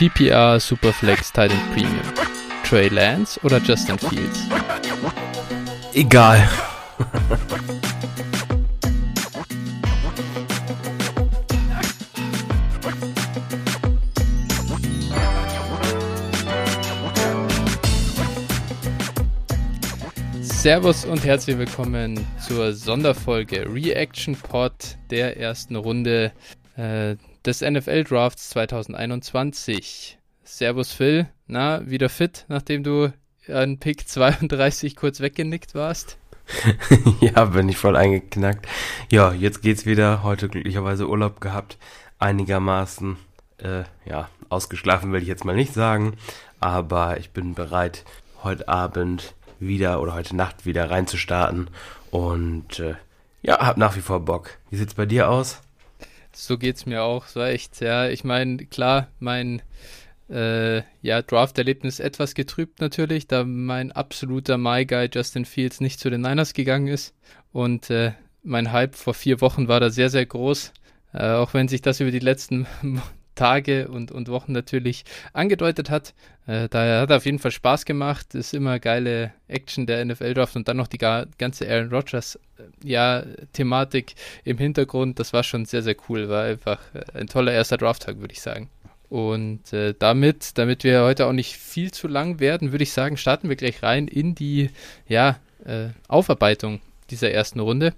PPR, Superflex, Titan Premium. Trey Lance oder Justin Fields? Egal. Servus und herzlich willkommen zur Sonderfolge Reaction Pod der ersten Runde äh, des NFL Drafts 2021. Servus Phil, na, wieder fit, nachdem du an Pick 32 kurz weggenickt warst? ja, bin ich voll eingeknackt. Ja, jetzt geht's wieder. Heute glücklicherweise Urlaub gehabt. Einigermaßen, äh, ja, ausgeschlafen will ich jetzt mal nicht sagen. Aber ich bin bereit, heute Abend wieder oder heute Nacht wieder reinzustarten. Und äh, ja, hab nach wie vor Bock. Wie sieht's bei dir aus? So geht's mir auch. So echt, ja. Ich meine, klar, mein äh, ja, Draft-Erlebnis etwas getrübt natürlich, da mein absoluter My Guy Justin Fields nicht zu den Niners gegangen ist. Und äh, mein Hype vor vier Wochen war da sehr, sehr groß. Äh, auch wenn sich das über die letzten Tage und, und Wochen natürlich angedeutet hat. Äh, daher hat er auf jeden Fall Spaß gemacht. Ist immer geile Action der NFL-Draft und dann noch die ganze Aaron Rodgers äh, ja, Thematik im Hintergrund. Das war schon sehr, sehr cool. War einfach äh, ein toller erster Draft-Tag, würde ich sagen. Und äh, damit, damit wir heute auch nicht viel zu lang werden, würde ich sagen, starten wir gleich rein in die ja, äh, Aufarbeitung dieser ersten Runde.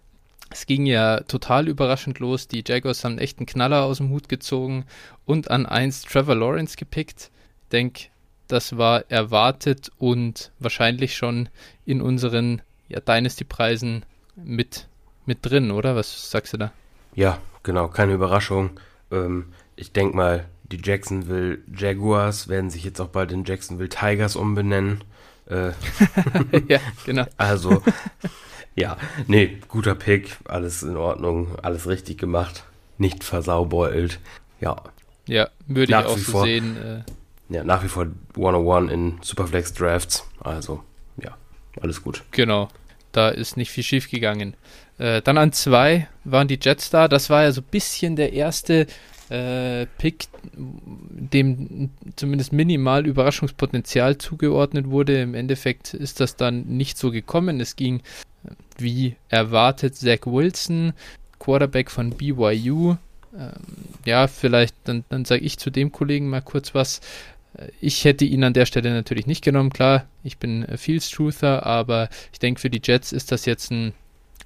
Es ging ja total überraschend los. Die Jaguars haben echt einen Knaller aus dem Hut gezogen und an 1 Trevor Lawrence gepickt. Ich denke, das war erwartet und wahrscheinlich schon in unseren ja, Dynasty-Preisen mit, mit drin, oder? Was sagst du da? Ja, genau, keine Überraschung. Ähm, ich denke mal, die Jacksonville Jaguars werden sich jetzt auch bald in Jacksonville Tigers umbenennen. Äh, ja, genau. Also ja, nee, guter Pick, alles in Ordnung, alles richtig gemacht, nicht versaubeult. Ja. Ja, würde ich auch so vor, sehen. Äh, ja, nach wie vor 101 in Superflex Drafts, also ja, alles gut. Genau, da ist nicht viel schief gegangen. Äh, dann an zwei waren die Jetstar, das war ja so ein bisschen der erste äh, Pick, dem zumindest minimal Überraschungspotenzial zugeordnet wurde. Im Endeffekt ist das dann nicht so gekommen. Es ging wie erwartet Zach Wilson, Quarterback von BYU. Ähm, ja, vielleicht, dann, dann sage ich zu dem Kollegen mal kurz was. Äh, ich hätte ihn an der Stelle natürlich nicht genommen, klar, ich bin Fields Truther, aber ich denke, für die Jets ist das jetzt ein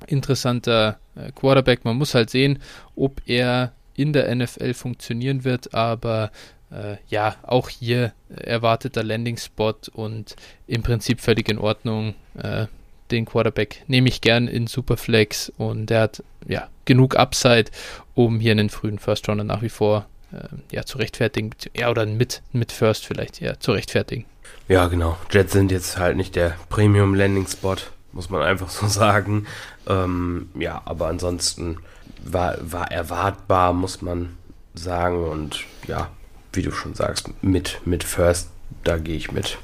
interessanter äh, Quarterback. Man muss halt sehen, ob er in der NFL funktionieren wird, aber äh, ja, auch hier erwarteter Landing-Spot und im Prinzip völlig in Ordnung. Äh, den Quarterback nehme ich gern in Superflex und er hat ja genug Upside, um hier einen frühen First Rounder nach wie vor äh, ja, zu rechtfertigen, ja, oder mit, mit First vielleicht ja, zu rechtfertigen. Ja, genau. Jets sind jetzt halt nicht der Premium Landing Spot, muss man einfach so sagen. Ähm, ja, aber ansonsten war, war erwartbar, muss man sagen. Und ja, wie du schon sagst, mit, mit First, da gehe ich mit.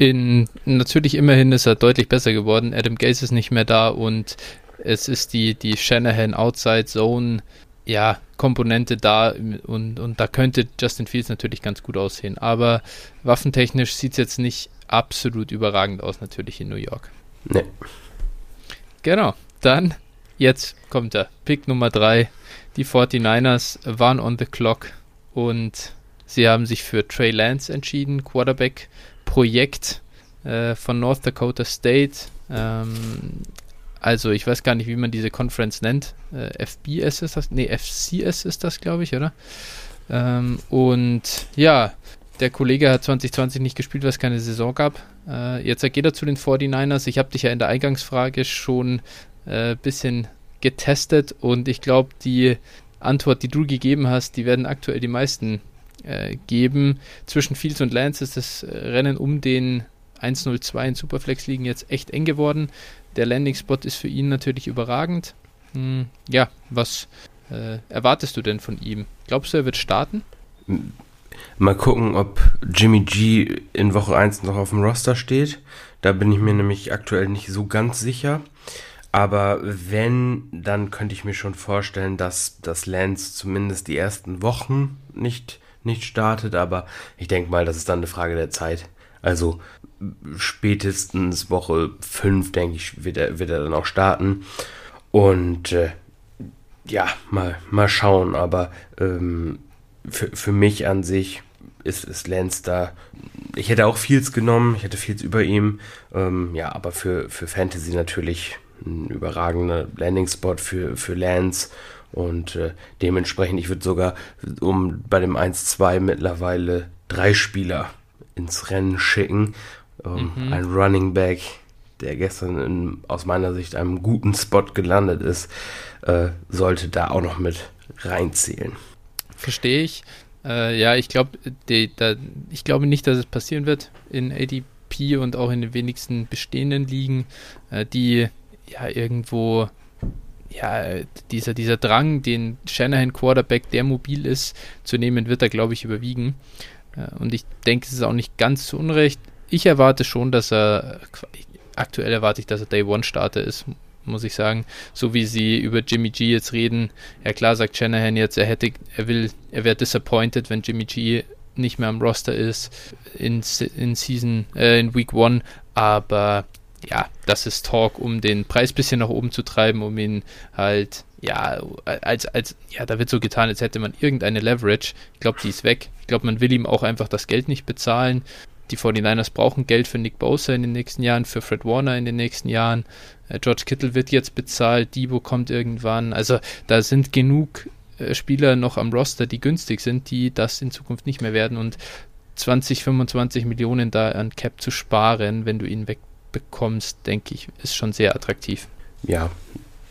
In, natürlich immerhin ist er deutlich besser geworden. Adam Gaze ist nicht mehr da und es ist die, die Shanahan Outside Zone ja, Komponente da und, und da könnte Justin Fields natürlich ganz gut aussehen. Aber waffentechnisch sieht es jetzt nicht absolut überragend aus, natürlich in New York. Nee. Genau, dann jetzt kommt er. Pick Nummer 3. Die 49ers waren on the clock und sie haben sich für Trey Lance entschieden, Quarterback Projekt äh, von North Dakota State. Ähm, also ich weiß gar nicht, wie man diese Conference nennt. Äh, FBS ist das? Nee, FCS ist das, glaube ich, oder? Ähm, und ja, der Kollege hat 2020 nicht gespielt, weil es keine Saison gab. Äh, jetzt geht er zu den 49ers. Ich habe dich ja in der Eingangsfrage schon ein äh, bisschen getestet und ich glaube, die Antwort, die du gegeben hast, die werden aktuell die meisten äh, geben. Zwischen Fields und Lance ist das äh, Rennen um den 1-0-2 in Superflex liegen jetzt echt eng geworden. Der Landing-Spot ist für ihn natürlich überragend. Hm, ja, was äh, erwartest du denn von ihm? Glaubst du, er wird starten? Mal gucken, ob Jimmy G in Woche 1 noch auf dem Roster steht. Da bin ich mir nämlich aktuell nicht so ganz sicher. Aber wenn, dann könnte ich mir schon vorstellen, dass das Lance zumindest die ersten Wochen nicht nicht startet, aber ich denke mal, das ist dann eine Frage der Zeit. Also spätestens Woche 5, denke ich, wird er, wird er dann auch starten. Und äh, ja, mal, mal schauen. Aber ähm, für, für mich an sich ist, ist Lance da. Ich hätte auch Fields genommen, ich hätte Fields über ihm. Ähm, ja, aber für, für Fantasy natürlich ein überragender Landing-Spot für, für Lance. Und äh, dementsprechend, ich würde sogar um bei dem 1-2 mittlerweile drei Spieler ins Rennen schicken. Ähm, mhm. Ein Running Back, der gestern in, aus meiner Sicht einem guten Spot gelandet ist, äh, sollte da auch noch mit reinzählen. Verstehe ich. Äh, ja, ich glaube, ich glaube nicht, dass es passieren wird in ADP und auch in den wenigsten bestehenden Ligen, äh, die ja irgendwo ja, dieser, dieser Drang, den Shanahan Quarterback, der mobil ist, zu nehmen, wird da, glaube ich, überwiegen. Äh, und ich denke, es ist auch nicht ganz zu Unrecht. Ich erwarte schon, dass er, aktuell erwarte ich, dass er Day One Starter ist, muss ich sagen. So wie sie über Jimmy G jetzt reden. Ja klar sagt Shanahan jetzt, er hätte, er will, er wäre disappointed, wenn Jimmy G nicht mehr am Roster ist in, in Season, äh, in Week One, aber ja, das ist Talk, um den Preis ein bisschen nach oben zu treiben, um ihn halt, ja, als, als, ja, da wird so getan, als hätte man irgendeine Leverage. Ich glaube, die ist weg. Ich glaube, man will ihm auch einfach das Geld nicht bezahlen. Die 49ers brauchen Geld für Nick Bosa in den nächsten Jahren, für Fred Warner in den nächsten Jahren. Äh, George Kittle wird jetzt bezahlt, Debo kommt irgendwann. Also da sind genug äh, Spieler noch am Roster, die günstig sind, die das in Zukunft nicht mehr werden. Und 20, 25 Millionen da an Cap zu sparen, wenn du ihn weg bekommst, denke ich, ist schon sehr attraktiv. Ja,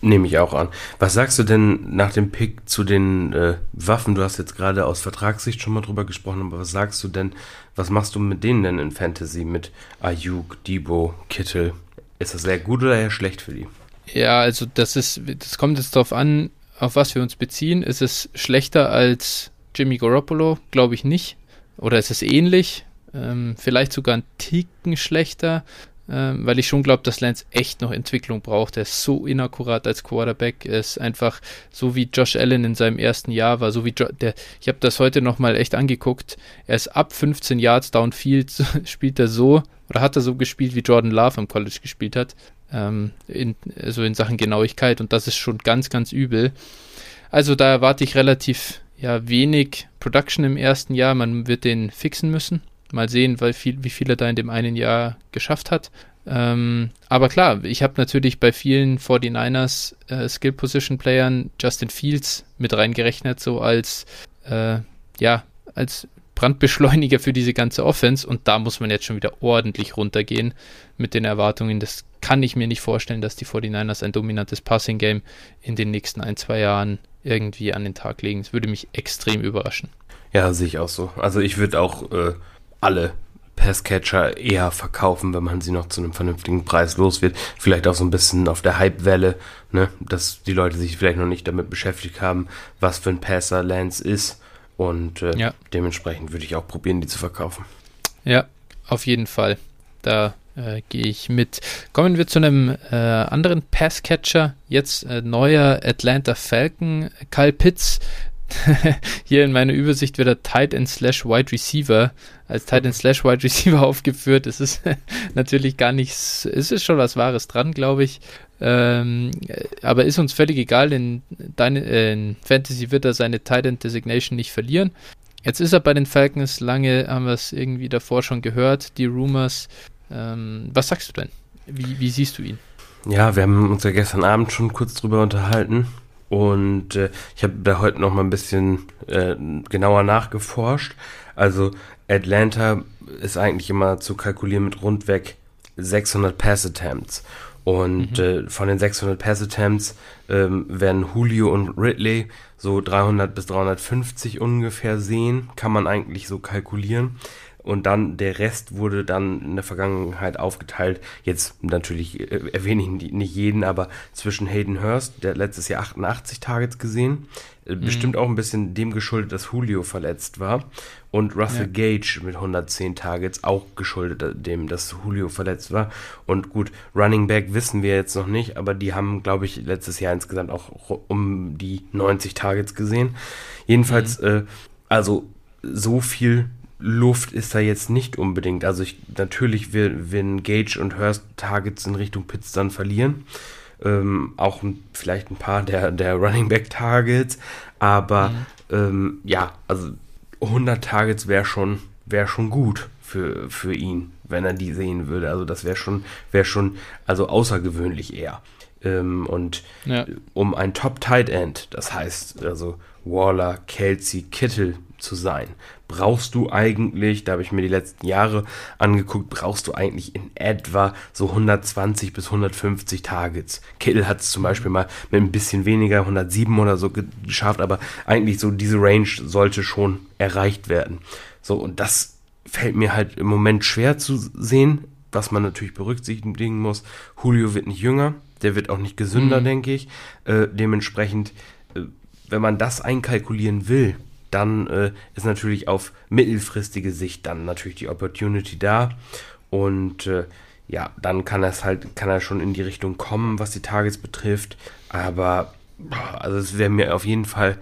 nehme ich auch an. Was sagst du denn nach dem Pick zu den äh, Waffen? Du hast jetzt gerade aus Vertragssicht schon mal drüber gesprochen, aber was sagst du denn, was machst du mit denen denn in Fantasy? Mit Ayuk, Debo, Kittel? Ist das sehr gut oder eher schlecht für die? Ja, also das ist, das kommt jetzt darauf an, auf was wir uns beziehen. Ist es schlechter als Jimmy Garoppolo? Glaube ich nicht. Oder ist es ähnlich? Ähm, vielleicht sogar ein Ticken schlechter ähm, weil ich schon glaube, dass Lance echt noch Entwicklung braucht. Er ist so inakkurat als Quarterback. Er ist einfach so wie Josh Allen in seinem ersten Jahr war, so wie jo der. Ich habe das heute nochmal echt angeguckt. Er ist ab 15 Yards downfield spielt er so oder hat er so gespielt, wie Jordan Love am College gespielt hat. Ähm, in, also in Sachen Genauigkeit und das ist schon ganz, ganz übel. Also da erwarte ich relativ ja, wenig Production im ersten Jahr. Man wird den fixen müssen. Mal sehen, weil viel, wie viel er da in dem einen Jahr geschafft hat. Ähm, aber klar, ich habe natürlich bei vielen 49ers äh, Skill Position Playern Justin Fields mit reingerechnet, so als äh, ja, als Brandbeschleuniger für diese ganze Offense und da muss man jetzt schon wieder ordentlich runtergehen mit den Erwartungen. Das kann ich mir nicht vorstellen, dass die 49ers ein dominantes Passing Game in den nächsten ein, zwei Jahren irgendwie an den Tag legen. Das würde mich extrem überraschen. Ja, sehe ich auch so. Also ich würde auch äh, alle Passcatcher eher verkaufen, wenn man sie noch zu einem vernünftigen Preis los wird. Vielleicht auch so ein bisschen auf der Hype-Welle, ne? dass die Leute sich vielleicht noch nicht damit beschäftigt haben, was für ein Passer Lance ist. Und äh, ja. dementsprechend würde ich auch probieren, die zu verkaufen. Ja, auf jeden Fall. Da äh, gehe ich mit. Kommen wir zu einem äh, anderen Passcatcher. Jetzt äh, neuer Atlanta Falcon. Kyle Pitts hier in meiner Übersicht wird er Tight End slash Wide Receiver als Tight End slash Wide Receiver aufgeführt. Es ist natürlich gar nichts, es ist schon was Wahres dran, glaube ich. Ähm, aber ist uns völlig egal, in, deine, äh, in Fantasy wird er seine Tight End Designation nicht verlieren. Jetzt ist er bei den Falcons, lange haben wir es irgendwie davor schon gehört, die Rumors. Ähm, was sagst du denn? Wie, wie siehst du ihn? Ja, wir haben uns ja gestern Abend schon kurz drüber unterhalten. Und äh, ich habe da heute noch mal ein bisschen äh, genauer nachgeforscht. Also Atlanta ist eigentlich immer zu kalkulieren mit rundweg 600 Pass Attempts. Und mhm. äh, von den 600 Pass Attempts ähm, werden Julio und Ridley so 300 bis 350 ungefähr sehen, kann man eigentlich so kalkulieren und dann der Rest wurde dann in der Vergangenheit aufgeteilt. Jetzt natürlich äh, erwähne ich nicht jeden, aber zwischen Hayden Hurst, der hat letztes Jahr 88 Targets gesehen, äh, mhm. bestimmt auch ein bisschen dem geschuldet, dass Julio verletzt war und Russell ja. Gage mit 110 Targets auch geschuldet dem, dass Julio verletzt war. Und gut, Running Back wissen wir jetzt noch nicht, aber die haben, glaube ich, letztes Jahr insgesamt auch um die 90 Targets gesehen. Jedenfalls, mhm. äh, also so viel Luft ist da jetzt nicht unbedingt. Also ich, natürlich werden Gage und Hurst Targets in Richtung Pitts dann verlieren. Ähm, auch vielleicht ein paar der, der Running Back Targets. Aber mhm. ähm, ja, also 100 Targets wäre schon, wär schon gut für, für ihn, wenn er die sehen würde. Also das wäre schon, wäre schon, also außergewöhnlich eher. Ähm, und ja. um ein Top Tight End, das heißt also Waller, Kelsey, Kittel zu sein, brauchst du eigentlich, da habe ich mir die letzten Jahre angeguckt, brauchst du eigentlich in etwa so 120 bis 150 Targets. Kittel hat es zum Beispiel mal mit ein bisschen weniger, 107 oder so geschafft, aber eigentlich so diese Range sollte schon erreicht werden. So, und das fällt mir halt im Moment schwer zu sehen, was man natürlich berücksichtigen muss. Julio wird nicht jünger, der wird auch nicht gesünder, mhm. denke ich. Äh, dementsprechend, äh, wenn man das einkalkulieren will, dann äh, ist natürlich auf mittelfristige Sicht dann natürlich die Opportunity da. Und äh, ja, dann kann es halt, kann er schon in die Richtung kommen, was die Targets betrifft. Aber also es wäre mir auf jeden Fall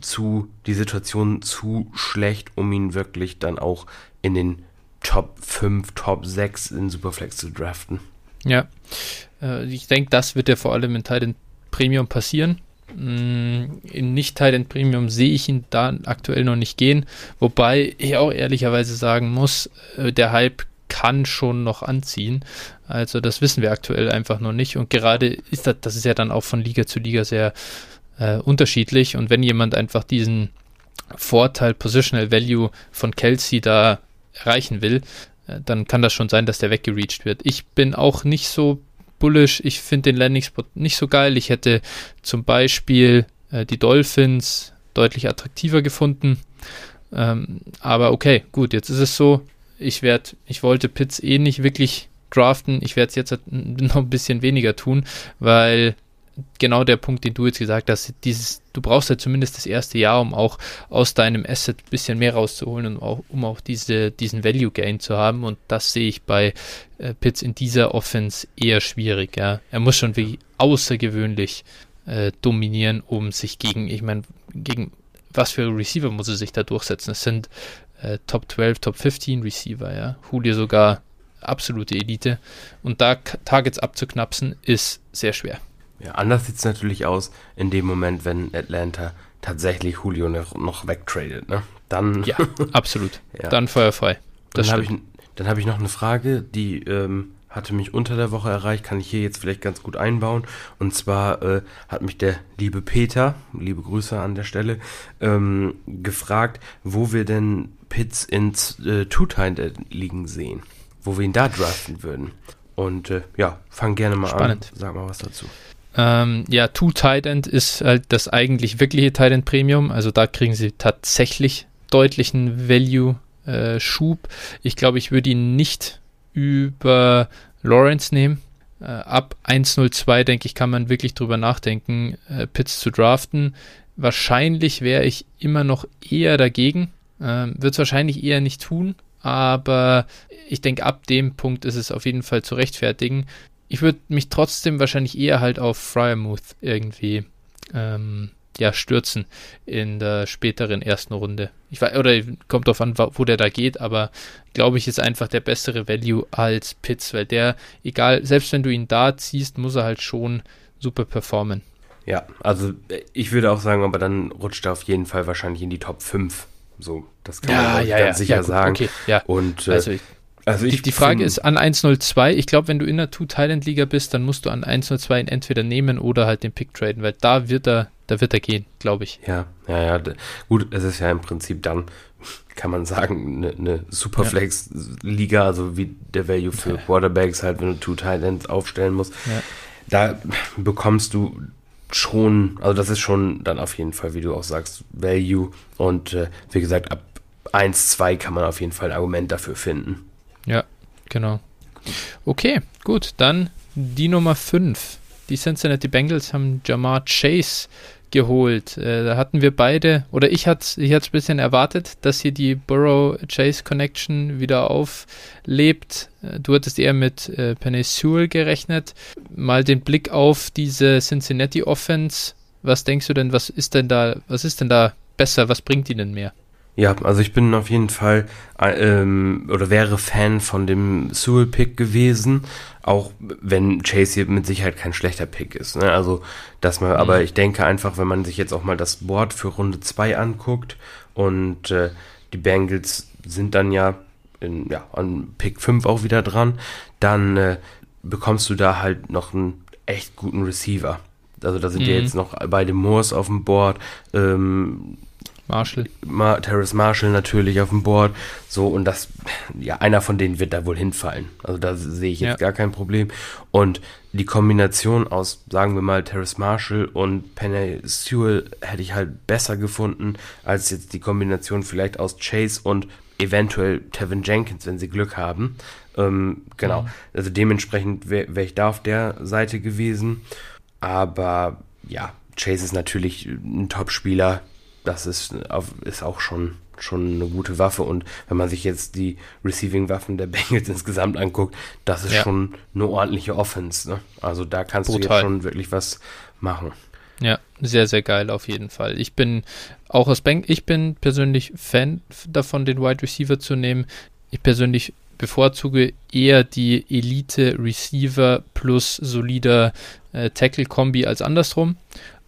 zu, die Situation zu schlecht, um ihn wirklich dann auch in den Top 5, Top 6 in Superflex zu draften. Ja, äh, ich denke, das wird ja vor allem in Titan Premium passieren. Mm, in nicht Titan Premium sehe ich ihn da aktuell noch nicht gehen, wobei ich auch ehrlicherweise sagen muss, äh, der Hype kann schon noch anziehen. Also das wissen wir aktuell einfach noch nicht und gerade ist das, das ist ja dann auch von Liga zu Liga sehr äh, unterschiedlich und wenn jemand einfach diesen Vorteil Positional Value von Kelsey da erreichen will, äh, dann kann das schon sein, dass der weggereached wird. Ich bin auch nicht so bullish. Ich finde den Landing-Spot nicht so geil. Ich hätte zum Beispiel äh, die Dolphins deutlich attraktiver gefunden. Ähm, aber okay, gut, jetzt ist es so. Ich werde, ich wollte Pitts eh nicht wirklich draften. Ich werde es jetzt noch ein bisschen weniger tun, weil genau der Punkt, den du jetzt gesagt hast, dieses, du brauchst ja zumindest das erste Jahr, um auch aus deinem Asset ein bisschen mehr rauszuholen und auch, um auch diese, diesen Value Gain zu haben. Und das sehe ich bei äh, Pitts in dieser Offense eher schwierig. Ja. Er muss schon wie außergewöhnlich äh, dominieren, um sich gegen, ich meine, gegen was für Receiver muss er sich da durchsetzen? Es sind äh, Top 12, Top 15 Receiver, ja. Julio sogar absolute Elite. Und da Targets abzuknapsen, ist sehr schwer. Ja, anders sieht es natürlich aus in dem Moment, wenn Atlanta tatsächlich Julio noch, noch wegtradet. Ne? Dann, ja, absolut. ja. Dann feuerfrei. Das dann habe ich, hab ich noch eine Frage, die ähm, hatte mich unter der Woche erreicht, kann ich hier jetzt vielleicht ganz gut einbauen. Und zwar äh, hat mich der liebe Peter, liebe Grüße an der Stelle, ähm, gefragt, wo wir denn Pitts ins äh, Two-Time-Ligen sehen. Wo wir ihn da draften würden. Und äh, ja, fang gerne mal Spannend. an. Sag mal was dazu. Ähm, ja, Two Tight End ist halt das eigentlich wirkliche Tight End Premium. Also da kriegen sie tatsächlich deutlichen Value-Schub. Äh, ich glaube, ich würde ihn nicht über Lawrence nehmen. Äh, ab 1.02, denke ich, kann man wirklich drüber nachdenken, äh, Pitts zu draften. Wahrscheinlich wäre ich immer noch eher dagegen. Ähm, Wird es wahrscheinlich eher nicht tun, aber ich denke, ab dem Punkt ist es auf jeden Fall zu rechtfertigen ich würde mich trotzdem wahrscheinlich eher halt auf Fryermuth irgendwie ähm, ja, stürzen in der späteren ersten Runde. Ich weiß, oder kommt drauf an, wo der da geht, aber glaube ich, ist einfach der bessere Value als Pitts, weil der, egal, selbst wenn du ihn da ziehst, muss er halt schon super performen. Ja, also ich würde auch sagen, aber dann rutscht er auf jeden Fall wahrscheinlich in die Top 5. So, das kann ja, man ja, ganz ja, sicher ja, sagen. Okay, ja. Und äh, also ich, also die, die, Frage ist an 102, ich glaube, wenn du in der Two-Thailand-Liga bist, dann musst du an 102 ihn entweder nehmen oder halt den Pick traden, weil da wird er, da wird er gehen, glaube ich. Ja, ja, ja. Gut, es ist ja im Prinzip dann, kann man sagen, eine, eine Superflex-Liga, also wie der Value für Quarterbacks halt, wenn du Two Thailands aufstellen musst. Ja. Da bekommst du schon, also das ist schon dann auf jeden Fall, wie du auch sagst, Value und äh, wie gesagt, ab 1, 2 kann man auf jeden Fall ein Argument dafür finden. Genau. Okay, gut, dann die Nummer 5. Die Cincinnati Bengals haben Jamar Chase geholt. Äh, da hatten wir beide, oder ich hatte ich es ein bisschen erwartet, dass hier die Burrow-Chase-Connection wieder auflebt. Äh, du hattest eher mit äh, Penny Sewell gerechnet. Mal den Blick auf diese Cincinnati Offense. Was denkst du denn, was ist denn da, was ist denn da besser, was bringt die denn mehr? Ja, also ich bin auf jeden Fall äh, ähm, oder wäre Fan von dem Sewell-Pick gewesen, auch wenn Chase hier mit Sicherheit kein schlechter Pick ist. Ne? Also, dass man, mhm. aber ich denke einfach, wenn man sich jetzt auch mal das Board für Runde 2 anguckt und äh, die Bengals sind dann ja, in, ja an Pick 5 auch wieder dran, dann äh, bekommst du da halt noch einen echt guten Receiver. Also da sind mhm. ja jetzt noch beide Moors auf dem Board, ähm, Marshall. Ma Terrace Marshall natürlich auf dem Board. So, und das, ja, einer von denen wird da wohl hinfallen. Also da sehe ich jetzt ja. gar kein Problem. Und die Kombination aus, sagen wir mal, Terrace Marshall und Penny Sewell hätte ich halt besser gefunden, als jetzt die Kombination vielleicht aus Chase und eventuell Tevin Jenkins, wenn sie Glück haben. Ähm, genau. Mhm. Also dementsprechend wäre wär ich da auf der Seite gewesen. Aber ja, Chase ist natürlich ein Top-Spieler das ist, ist auch schon, schon eine gute Waffe. Und wenn man sich jetzt die Receiving-Waffen der Bengals insgesamt anguckt, das ist ja. schon eine ordentliche Offense. Ne? Also da kannst Brutal. du jetzt schon wirklich was machen. Ja, sehr, sehr geil auf jeden Fall. Ich bin auch aus Bank, ich bin persönlich Fan davon, den Wide Receiver zu nehmen. Ich persönlich bevorzuge eher die Elite Receiver plus solider äh, Tackle-Kombi als andersrum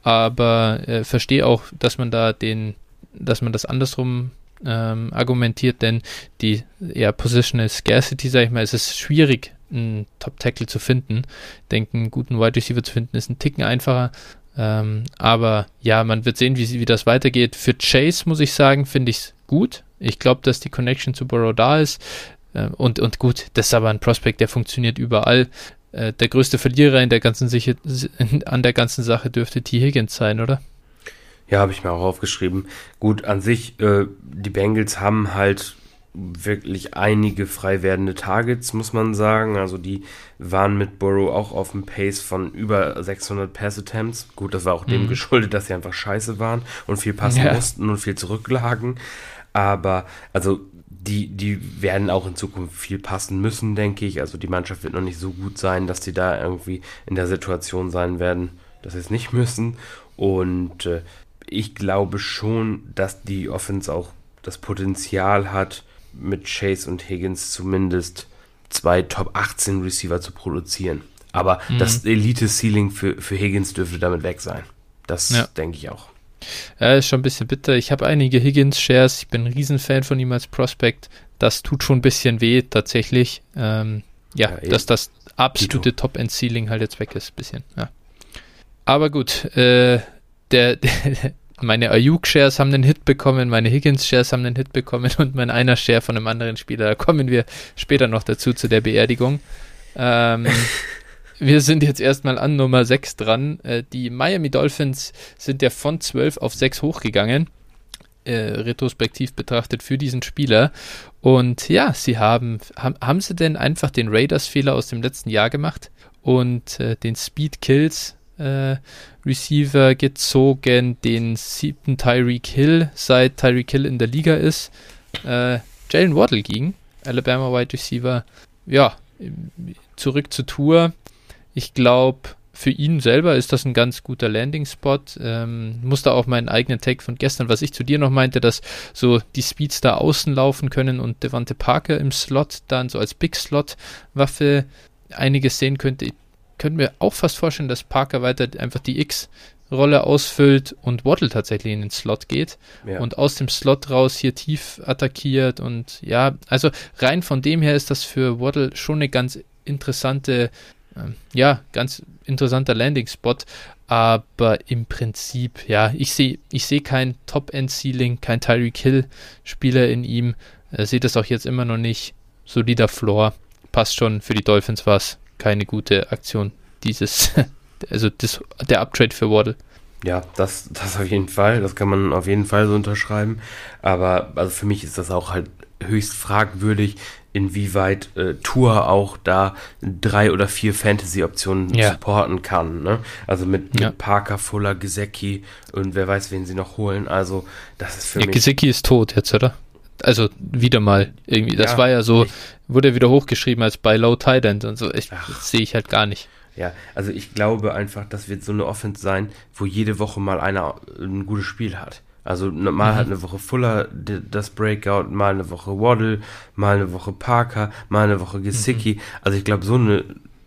aber äh, verstehe auch, dass man da den, dass man das andersrum ähm, argumentiert, denn die ja, Positional Scarcity, sag ich mal, es ist schwierig, einen Top-Tackle zu finden. Ich denke, einen guten Wide Receiver zu finden, ist ein Ticken einfacher. Ähm, aber ja, man wird sehen, wie, wie das weitergeht. Für Chase muss ich sagen, finde ich es gut. Ich glaube, dass die Connection zu Burrow da ist. Äh, und, und gut, das ist aber ein Prospekt, der funktioniert überall. Äh, der größte Verlierer in der ganzen Sicher an der ganzen Sache dürfte T. Higgins sein, oder? Ja, habe ich mir auch aufgeschrieben. Gut, an sich, äh, die Bengals haben halt wirklich einige frei werdende Targets, muss man sagen. Also die waren mit Burrow auch auf dem Pace von über 600 Pass-Attempts. Gut, das war auch mhm. dem geschuldet, dass sie einfach scheiße waren und viel passen ja. mussten und viel zurücklagen. Aber, also die, die werden auch in Zukunft viel passen müssen, denke ich. Also die Mannschaft wird noch nicht so gut sein, dass die da irgendwie in der Situation sein werden, dass sie es nicht müssen. Und äh, ich glaube schon, dass die Offense auch das Potenzial hat, mit Chase und Higgins zumindest zwei Top 18 Receiver zu produzieren. Aber mhm. das Elite-Ceiling für, für Higgins dürfte damit weg sein. Das ja. denke ich auch. Ja, ist schon ein bisschen bitter. Ich habe einige Higgins-Shares. Ich bin ein Riesenfan von ihm als Prospect. Das tut schon ein bisschen weh, tatsächlich. Ähm, ja, ja dass das absolute Top-End-Ceiling halt jetzt weg ist, bisschen. Ja. Aber gut, äh, der, der, meine Ayuk-Shares haben einen Hit bekommen, meine Higgins-Shares haben einen Hit bekommen und mein einer Share von einem anderen Spieler. Da kommen wir später noch dazu zu der Beerdigung. Ähm, Wir sind jetzt erstmal an Nummer 6 dran. Äh, die Miami Dolphins sind ja von 12 auf 6 hochgegangen. Äh, retrospektiv betrachtet für diesen Spieler. Und ja, sie haben, haben, haben sie denn einfach den Raiders-Fehler aus dem letzten Jahr gemacht und äh, den Speed Kills äh, Receiver gezogen, den siebten Tyreek Hill, seit Tyreek Hill in der Liga ist. Äh, Jalen Waddle ging, Alabama Wide Receiver. Ja, zurück zur Tour. Ich glaube, für ihn selber ist das ein ganz guter Landing-Spot. Ähm, musste auch meinen eigenen Take von gestern, was ich zu dir noch meinte, dass so die Speeds da außen laufen können und Devante Parker im Slot dann so als Big-Slot-Waffe einiges sehen könnte. Ich könnte mir auch fast vorstellen, dass Parker weiter einfach die X-Rolle ausfüllt und Waddle tatsächlich in den Slot geht ja. und aus dem Slot raus hier tief attackiert und ja, also rein von dem her ist das für Waddle schon eine ganz interessante ja, ganz interessanter Landing-Spot. Aber im Prinzip, ja, ich sehe ich seh kein Top-End-Ceiling, kein Tyreek Hill-Spieler in ihm. Äh, sehe das auch jetzt immer noch nicht. Solider Floor. Passt schon. Für die Dolphins war es keine gute Aktion. Dieses, also das, der Uptrade für Waddle. Ja, das, das auf jeden Fall. Das kann man auf jeden Fall so unterschreiben. Aber also für mich ist das auch halt höchst fragwürdig, inwieweit äh, Tour auch da drei oder vier Fantasy-Optionen ja. supporten kann. Ne? Also mit, ja. mit, Parker, Fuller, Gesecki und wer weiß, wen sie noch holen. Also das ist für ja, mich... Gesecki ist tot jetzt, oder? Also wieder mal irgendwie. Das war ja so, wurde wieder hochgeschrieben als bei Low Tide End und so. Ich, das sehe ich halt gar nicht. Ja, also ich glaube einfach, das wird so eine Offense sein, wo jede Woche mal einer ein gutes Spiel hat. Also ne, mal mhm. hat eine Woche Fuller das Breakout, mal eine Woche Waddle, mal eine Woche Parker, mal eine Woche Gesicki. Mhm. Also ich glaube, so eine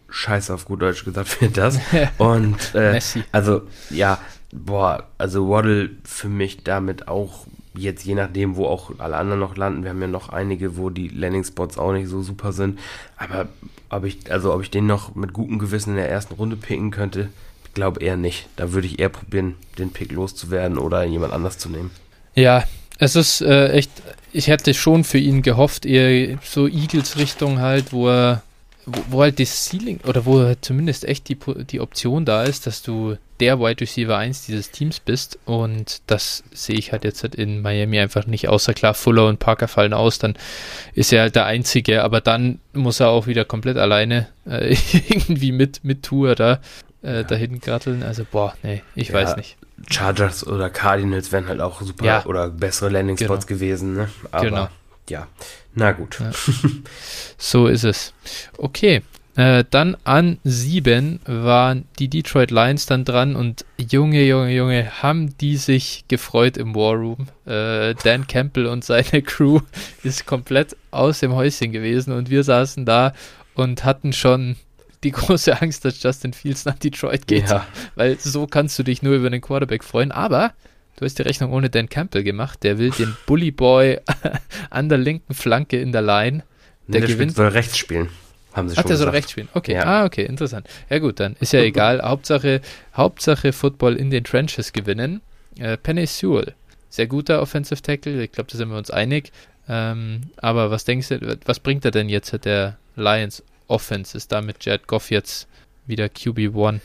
Scheiße auf gut Deutsch gesagt wird das. Und äh, also ja, boah, also Waddle für mich damit auch jetzt je nachdem, wo auch alle anderen noch landen. Wir haben ja noch einige, wo die Landing-Spots auch nicht so super sind. Aber ob ich, also ob ich den noch mit gutem Gewissen in der ersten Runde picken könnte, glaube eher nicht. Da würde ich eher probieren, den Pick loszuwerden oder jemand anders zu nehmen. Ja, es ist äh, echt, ich hätte schon für ihn gehofft, eher so Eagles-Richtung halt, wo er, wo, wo, halt das Ceiling oder wo halt zumindest echt die, die Option da ist, dass du der Wide Receiver 1 dieses Teams bist und das sehe ich halt jetzt halt in Miami einfach nicht, außer klar Fuller und Parker fallen aus, dann ist er halt der Einzige, aber dann muss er auch wieder komplett alleine äh, irgendwie mit, mit Tour da äh, ja. dahin gratteln. Also, boah, nee, ich ja, weiß nicht. Chargers oder Cardinals wären halt auch super ja. oder bessere Landing-Spots genau. gewesen, ne? Aber genau. ja, na gut. So ist es. Okay, äh, dann an sieben waren die Detroit Lions dann dran und Junge, Junge, Junge, haben die sich gefreut im War Room. Äh, Dan Campbell und seine Crew ist komplett aus dem Häuschen gewesen und wir saßen da und hatten schon die große Angst, dass Justin Fields nach Detroit geht. Ja. Weil so kannst du dich nur über den Quarterback freuen. Aber du hast die Rechnung ohne Dan Campbell gemacht. Der will den Bully Boy an der linken Flanke in der Line. Der, der gewinnt. soll rechts spielen. Haben sie Ach, schon der soll rechts spielen. Okay. Ja. Ah, okay, interessant. Ja gut, dann ist ja egal. Hauptsache, Hauptsache Football in den Trenches gewinnen. Äh, Penny Sewell. Sehr guter Offensive Tackle. Ich glaube, da sind wir uns einig. Ähm, aber was denkst du, was bringt er denn jetzt, der Lions Offense? Ist da mit Jared Goff jetzt wieder QB1?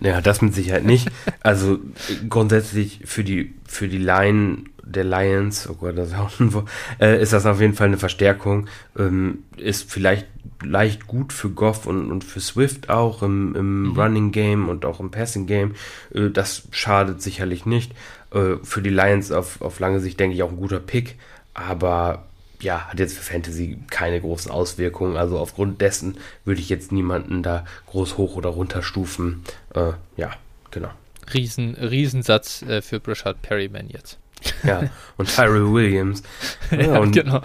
Ja, das mit Sicherheit nicht. Also grundsätzlich für die für die Line der Lions, oh Gott, das ist auch ein äh, ist das auf jeden Fall eine Verstärkung. Ähm, ist vielleicht leicht gut für Goff und, und für Swift auch im, im mhm. Running Game und auch im Passing Game. Äh, das schadet sicherlich nicht. Äh, für die Lions auf, auf lange Sicht denke ich auch ein guter Pick. Aber ja, hat jetzt für Fantasy keine großen Auswirkungen. Also aufgrund dessen würde ich jetzt niemanden da groß hoch oder runter stufen. Äh, ja, genau. Riesen, Riesensatz äh, für Brashard Perryman jetzt. Ja, und Tyrell Williams. ja, und genau.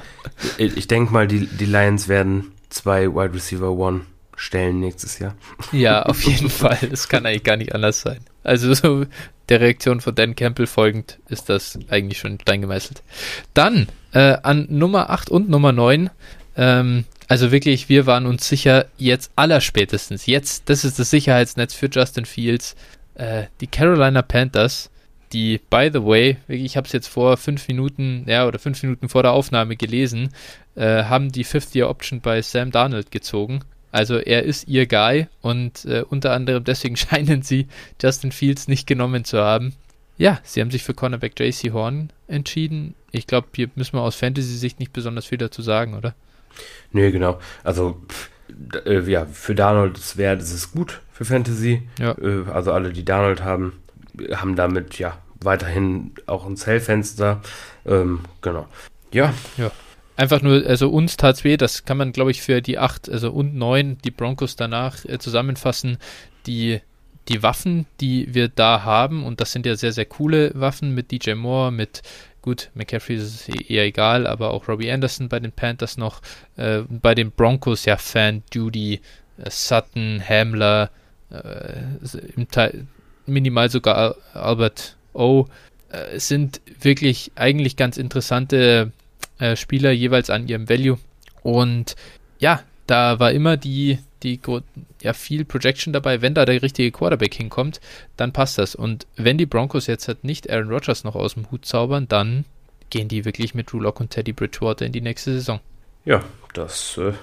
Ich, ich denke mal, die, die Lions werden zwei Wide Receiver One stellen nächstes Jahr. Ja, auf jeden Fall. Es kann eigentlich gar nicht anders sein. Also so der Reaktion von Dan Campbell folgend ist das eigentlich schon Stein gemeißelt. Dann äh, an Nummer 8 und Nummer 9. Ähm, also wirklich, wir waren uns sicher, jetzt allerspätestens, jetzt, das ist das Sicherheitsnetz für Justin Fields. Äh, die Carolina Panthers, die, by the way, ich habe es jetzt vor fünf Minuten, ja, oder fünf Minuten vor der Aufnahme gelesen, äh, haben die Fifth-Year-Option bei Sam Darnold gezogen. Also er ist ihr Guy und äh, unter anderem deswegen scheinen sie Justin Fields nicht genommen zu haben. Ja, sie haben sich für Cornerback JC Horn entschieden. Ich glaube, hier müssen wir aus Fantasy-Sicht nicht besonders viel dazu sagen, oder? Nee, genau. Also, äh, ja, für wäre das ist gut für Fantasy. Ja. Äh, also alle, die Darnold haben, haben damit ja weiterhin auch ein Zellfenster. Ähm, genau. Ja. Ja. Einfach nur, also uns tat's weh, das kann man, glaube ich, für die 8 also und 9, die Broncos danach äh, zusammenfassen. Die die Waffen, die wir da haben, und das sind ja sehr, sehr coole Waffen mit DJ Moore, mit gut, McCaffrey ist es eher egal, aber auch Robbie Anderson bei den Panthers noch, äh, bei den Broncos ja Fan, Duty, äh, Sutton, Hamler, äh, Teil, minimal sogar Albert O. Äh, sind wirklich eigentlich ganz interessante äh, Spieler jeweils an ihrem Value. Und ja, da war immer die, die ja viel Projection dabei, wenn da der richtige Quarterback hinkommt, dann passt das. Und wenn die Broncos jetzt halt nicht Aaron Rodgers noch aus dem Hut zaubern, dann gehen die wirklich mit Drew Lock und Teddy Bridgewater in die nächste Saison. Ja, das äh,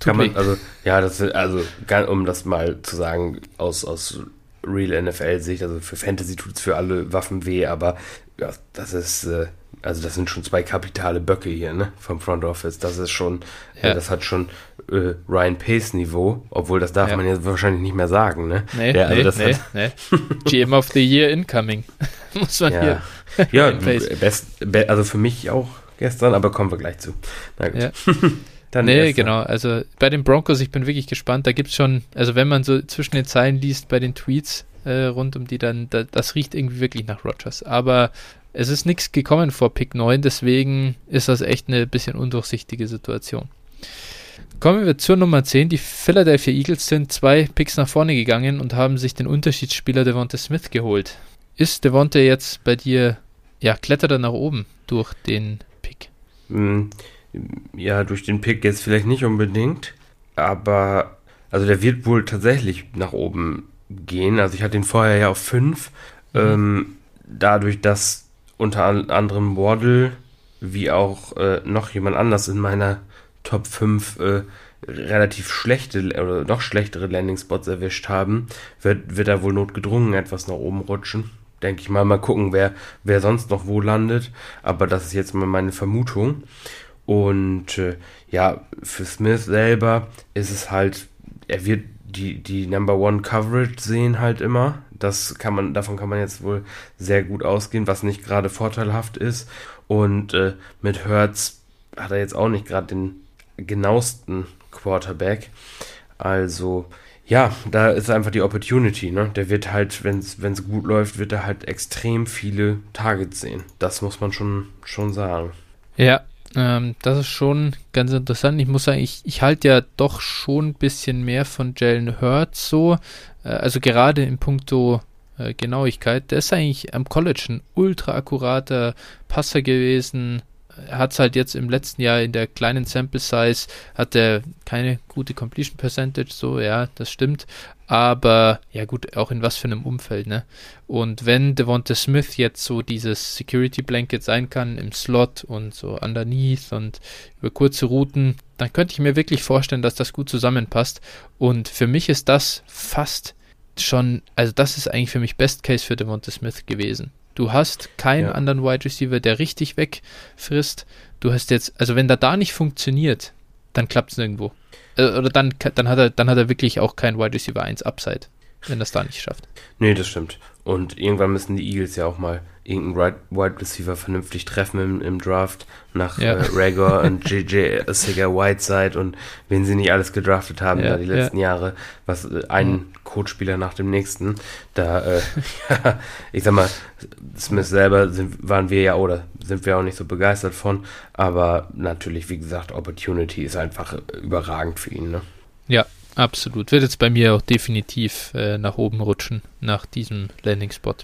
kann man, also, ja, das also, um das mal zu sagen, aus, aus Real NFL-Sicht, also für Fantasy tut es für alle Waffen weh, aber ja, das ist, äh, also das sind schon zwei kapitale Böcke hier, ne, vom Front Office. Das ist schon, ja. äh, das hat schon äh, Ryan Pace Niveau, obwohl das darf ja. man jetzt wahrscheinlich nicht mehr sagen, ne? Nee, Der, also nee, das nee, hat, nee. GM of the Year incoming. Muss man ja. hier. Ja, best, be, also für mich auch gestern, aber kommen wir gleich zu. Na gut. Ja. Dann nee, genau. Also bei den Broncos, ich bin wirklich gespannt. Da gibt es schon, also wenn man so zwischen den Zeilen liest bei den Tweets, äh, rund um die dann, da, das riecht irgendwie wirklich nach Rogers. Aber es ist nichts gekommen vor Pick 9, deswegen ist das echt eine bisschen undurchsichtige Situation. Kommen wir zur Nummer 10. Die Philadelphia Eagles sind zwei Picks nach vorne gegangen und haben sich den Unterschiedsspieler Devonta Smith geholt. Ist Devonta jetzt bei dir, ja, klettert er nach oben durch den Pick? Hm, ja, durch den Pick jetzt vielleicht nicht unbedingt, aber also der wird wohl tatsächlich nach oben gehen. Also ich hatte ihn vorher ja auf 5. Mhm. Ähm, dadurch, dass unter anderem Waddle wie auch äh, noch jemand anders in meiner Top 5 äh, relativ schlechte oder noch schlechtere Landing-Spots erwischt haben, wird, wird er wohl notgedrungen etwas nach oben rutschen. Denke ich mal, mal gucken, wer, wer sonst noch wo landet. Aber das ist jetzt mal meine Vermutung. Und äh, ja, für Smith selber ist es halt, er wird die, die Number One Coverage sehen halt immer. Das kann man, davon kann man jetzt wohl sehr gut ausgehen, was nicht gerade vorteilhaft ist. Und äh, mit Hertz hat er jetzt auch nicht gerade den genauesten Quarterback. Also, ja, da ist einfach die Opportunity, ne? Der wird halt, wenn es gut läuft, wird er halt extrem viele Targets sehen. Das muss man schon, schon sagen. Ja, ähm, das ist schon ganz interessant. Ich muss sagen, ich, ich halte ja doch schon ein bisschen mehr von Jalen Hurts so. Äh, also gerade in puncto äh, Genauigkeit. Der ist eigentlich am College ein ultra akkurater Passer gewesen er hat es halt jetzt im letzten Jahr in der kleinen Sample Size, hat er keine gute Completion Percentage, so, ja, das stimmt. Aber, ja gut, auch in was für einem Umfeld, ne? Und wenn Devonta Smith jetzt so dieses Security Blanket sein kann im Slot und so underneath und über kurze Routen, dann könnte ich mir wirklich vorstellen, dass das gut zusammenpasst. Und für mich ist das fast schon, also das ist eigentlich für mich Best Case für Devonta Smith gewesen. Du hast keinen ja. anderen Wide Receiver, der richtig wegfrisst. Du hast jetzt, also wenn da da nicht funktioniert, dann klappt es nirgendwo. Äh, oder dann, dann, hat er, dann hat er wirklich auch kein Wide Receiver 1 Upside, wenn das da nicht schafft. Nee, das stimmt. Und irgendwann müssen die Eagles ja auch mal irgendeinen Wide Receiver vernünftig treffen im, im Draft nach ja. äh, Rager und JJ Sigger Whiteside und wen sie nicht alles gedraftet haben ja, da die letzten ja. Jahre, was äh, ein mhm. Coachspieler nach dem nächsten. Da, äh, ja, ich sag mal, Smith selber sind, waren wir ja oder sind wir auch nicht so begeistert von, aber natürlich, wie gesagt, Opportunity ist einfach überragend für ihn. Ne? Ja, Absolut. Wird jetzt bei mir auch definitiv äh, nach oben rutschen, nach diesem Landing-Spot.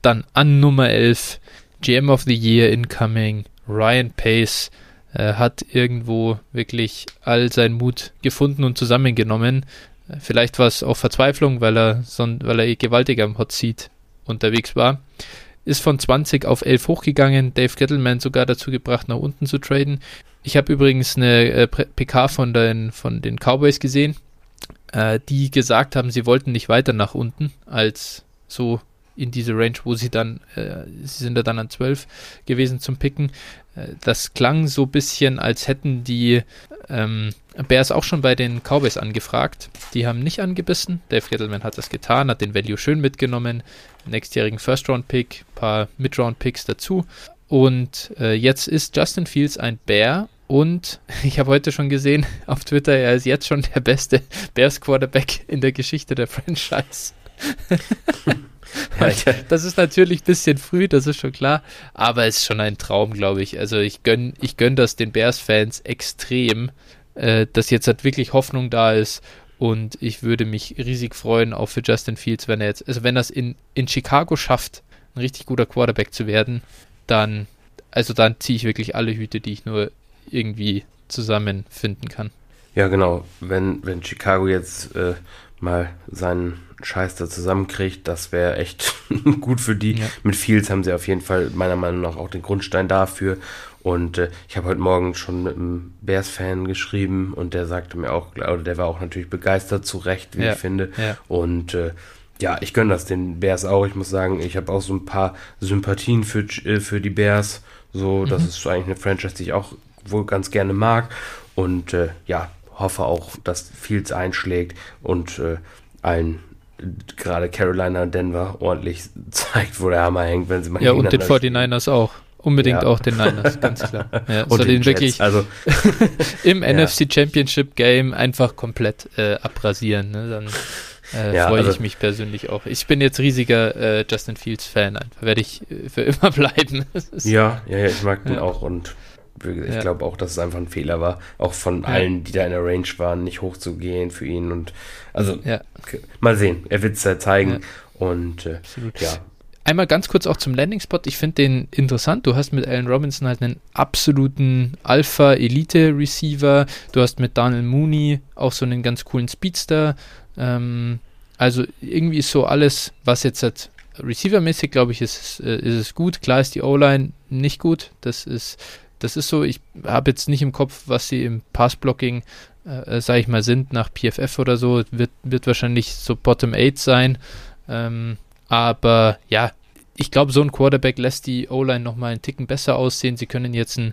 Dann an Nummer 11, GM of the Year incoming, Ryan Pace äh, hat irgendwo wirklich all seinen Mut gefunden und zusammengenommen. Äh, vielleicht war es auch Verzweiflung, weil er, so, weil er eh gewaltig am Hot Seat unterwegs war. Ist von 20 auf 11 hochgegangen, Dave Gettleman sogar dazu gebracht, nach unten zu traden. Ich habe übrigens eine äh, PK von den, von den Cowboys gesehen, äh, die gesagt haben, sie wollten nicht weiter nach unten als so in diese Range, wo sie dann, äh, sie sind ja dann an 12 gewesen zum Picken. Äh, das klang so ein bisschen, als hätten die ähm, Bears auch schon bei den Cowboys angefragt. Die haben nicht angebissen. Dave Gettleman hat das getan, hat den Value schön mitgenommen. Nächstjährigen First-Round-Pick, paar Mid-Round-Picks dazu. Und äh, jetzt ist Justin Fields ein Bear und ich habe heute schon gesehen auf Twitter, er ist jetzt schon der beste Bears Quarterback in der Geschichte der Franchise. das ist natürlich ein bisschen früh, das ist schon klar, aber es ist schon ein Traum, glaube ich. Also ich gönne ich gönn das den Bears-Fans extrem, äh, dass jetzt halt wirklich Hoffnung da ist und ich würde mich riesig freuen, auch für Justin Fields, wenn er jetzt, also wenn er es in, in Chicago schafft, ein richtig guter Quarterback zu werden, dann, also dann ziehe ich wirklich alle Hüte, die ich nur irgendwie zusammenfinden kann. Ja, genau. Wenn, wenn Chicago jetzt äh, mal seinen Scheiß da zusammenkriegt, das wäre echt gut für die. Ja. Mit Fields haben sie auf jeden Fall meiner Meinung nach auch den Grundstein dafür. Und äh, ich habe heute Morgen schon mit einem Bears-Fan geschrieben und der sagte mir auch, oder der war auch natürlich begeistert, zu Recht, wie ja. ich finde. Ja. Und äh, ja, ich gönne das den Bears auch. Ich muss sagen, ich habe auch so ein paar Sympathien für, äh, für die Bears. So, das mhm. ist eigentlich eine Franchise, die ich auch wohl ganz gerne mag. Und äh, ja, hoffe auch, dass Fields einschlägt und äh, allen gerade Carolina und Denver ordentlich zeigt, wo der Hammer hängt, wenn sie mal Ja, und den 49ers auch. Unbedingt ja. auch den Niners, ganz klar. Ja, und den, den wirklich also, im ja. NFC Championship Game einfach komplett äh, abrasieren. Ne? Dann äh, freue also, ich mich persönlich auch. Ich bin jetzt riesiger äh, Justin Fields Fan, einfach werde ich äh, für immer bleiben. ja, ja, ja, ich mag den auch und ich ja. glaube auch, dass es einfach ein Fehler war, auch von ja. allen, die da in der Range waren, nicht hochzugehen für ihn und also ja. mal sehen, er wird es ja zeigen und äh, ja. Einmal ganz kurz auch zum Landing-Spot. Ich finde den interessant. Du hast mit Allen Robinson halt einen absoluten Alpha-Elite-Receiver. Du hast mit Daniel Mooney auch so einen ganz coolen Speedster. Ähm, also irgendwie ist so alles, was jetzt halt Receiver-mäßig, glaube ich, ist, äh, ist es gut. Klar ist die O-Line nicht gut. Das ist, das ist so. Ich habe jetzt nicht im Kopf, was sie im Pass-Blocking, äh, sage ich mal, sind nach PFF oder so. Wird, wird wahrscheinlich so Bottom 8 sein. Ähm, aber ja, ich glaube, so ein Quarterback lässt die O-Line nochmal einen Ticken besser aussehen. Sie können jetzt ein